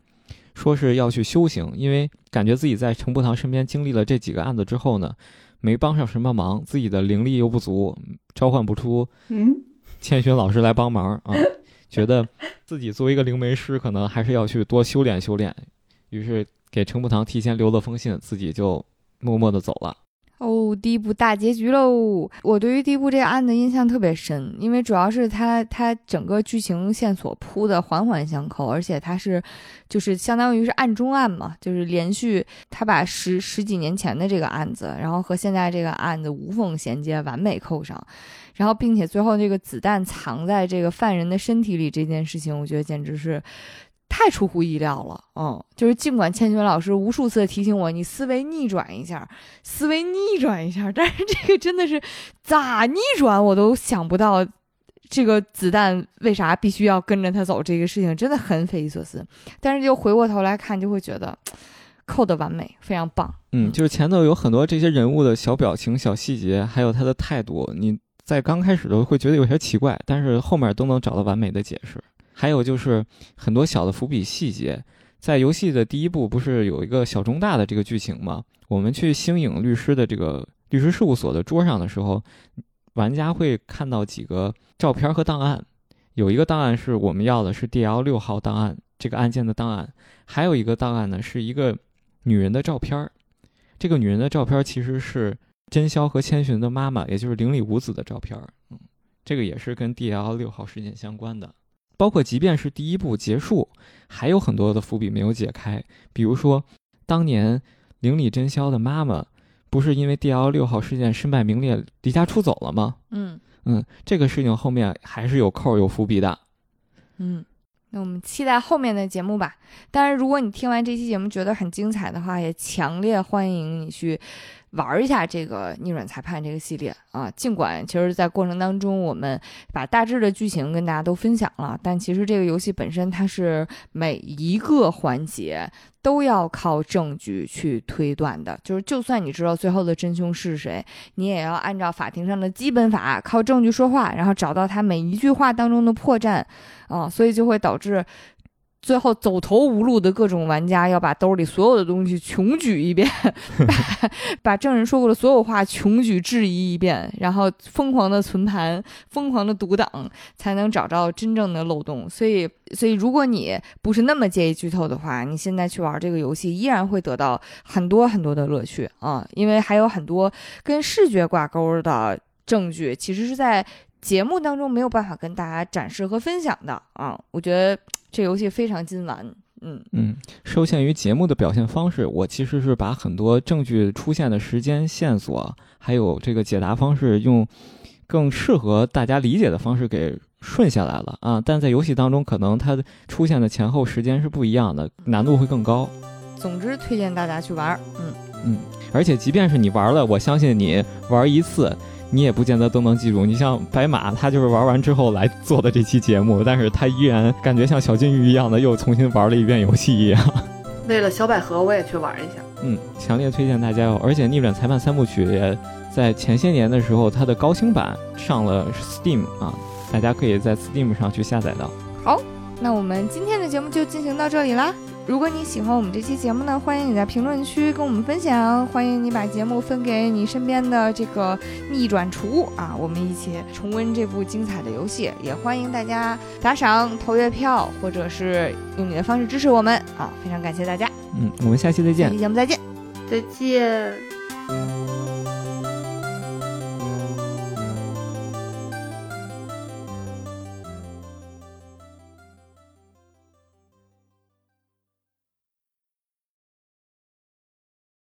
说是要去修行，因为感觉自己在程步堂身边经历了这几个案子之后呢，没帮上什么忙，自己的灵力又不足，召唤不出千寻老师来帮忙啊，觉得自己作为一个灵媒师，可能还是要去多修炼修炼，于是给程步堂提前留了封信，自己就默默的走了。哦，第一部大结局喽！我对于第一部这个案子印象特别深，因为主要是它它整个剧情线索铺的环环相扣，而且它是就是相当于是案中案嘛，就是连续他把十十几年前的这个案子，然后和现在这个案子无缝衔接，完美扣上，然后并且最后这个子弹藏在这个犯人的身体里这件事情，我觉得简直是。太出乎意料了，嗯，就是尽管千寻老师无数次提醒我，你思维逆转一下，思维逆转一下，但是这个真的是咋逆转我都想不到，这个子弹为啥必须要跟着他走，这个事情真的很匪夷所思。但是就回过头来看，就会觉得 扣的完美，非常棒。嗯，就是前头有很多这些人物的小表情、小细节，还有他的态度，你在刚开始的时候会觉得有些奇怪，但是后面都能找到完美的解释。还有就是很多小的伏笔细节，在游戏的第一部不是有一个小中大的这个剧情吗？我们去星影律师的这个律师事务所的桌上的时候，玩家会看到几个照片和档案，有一个档案是我们要的是 D L 六号档案这个案件的档案，还有一个档案呢是一个女人的照片，这个女人的照片其实是真宵和千寻的妈妈，也就是灵里无子的照片，嗯，这个也是跟 D L 六号事件相关的。包括即便是第一部结束，还有很多的伏笔没有解开。比如说，当年灵里真宵的妈妈不是因为 D L 六号事件身败名裂离家出走了吗？嗯嗯，这个事情后面还是有扣有伏笔的。嗯，那我们期待后面的节目吧。当然，如果你听完这期节目觉得很精彩的话，也强烈欢迎你去。玩一下这个逆转裁判这个系列啊，尽管其实，在过程当中，我们把大致的剧情跟大家都分享了，但其实这个游戏本身，它是每一个环节都要靠证据去推断的。就是，就算你知道最后的真凶是谁，你也要按照法庭上的基本法，靠证据说话，然后找到他每一句话当中的破绽啊，所以就会导致。最后走投无路的各种玩家要把兜里所有的东西穷举一遍，把把证人说过的所有话穷举质疑一遍，然后疯狂的存盘，疯狂的读档，才能找到真正的漏洞。所以，所以如果你不是那么介意剧透的话，你现在去玩这个游戏，依然会得到很多很多的乐趣啊！因为还有很多跟视觉挂钩的证据，其实是在节目当中没有办法跟大家展示和分享的啊！我觉得。这游戏非常金玩，嗯嗯，受限于节目的表现方式，我其实是把很多证据出现的时间线索，还有这个解答方式，用更适合大家理解的方式给顺下来了啊。但在游戏当中，可能它出现的前后时间是不一样的，难度会更高。总之，推荐大家去玩，嗯嗯，而且即便是你玩了，我相信你玩一次。你也不见得都能记住。你像白马，他就是玩完之后来做的这期节目，但是他依然感觉像小金鱼一样的又重新玩了一遍游戏一样。为了小百合，我也去玩一下。嗯，强烈推荐大家哦！而且《逆转裁判三部曲》也在前些年的时候，它的高清版上了 Steam 啊，大家可以在 Steam 上去下载到。好，那我们今天的节目就进行到这里啦。如果你喜欢我们这期节目呢，欢迎你在评论区跟我们分享，欢迎你把节目分给你身边的这个逆转厨啊，我们一起重温这部精彩的游戏。也欢迎大家打赏、投月票，或者是用你的方式支持我们啊，非常感谢大家。嗯，我们下期再见下。期节目再见。再见。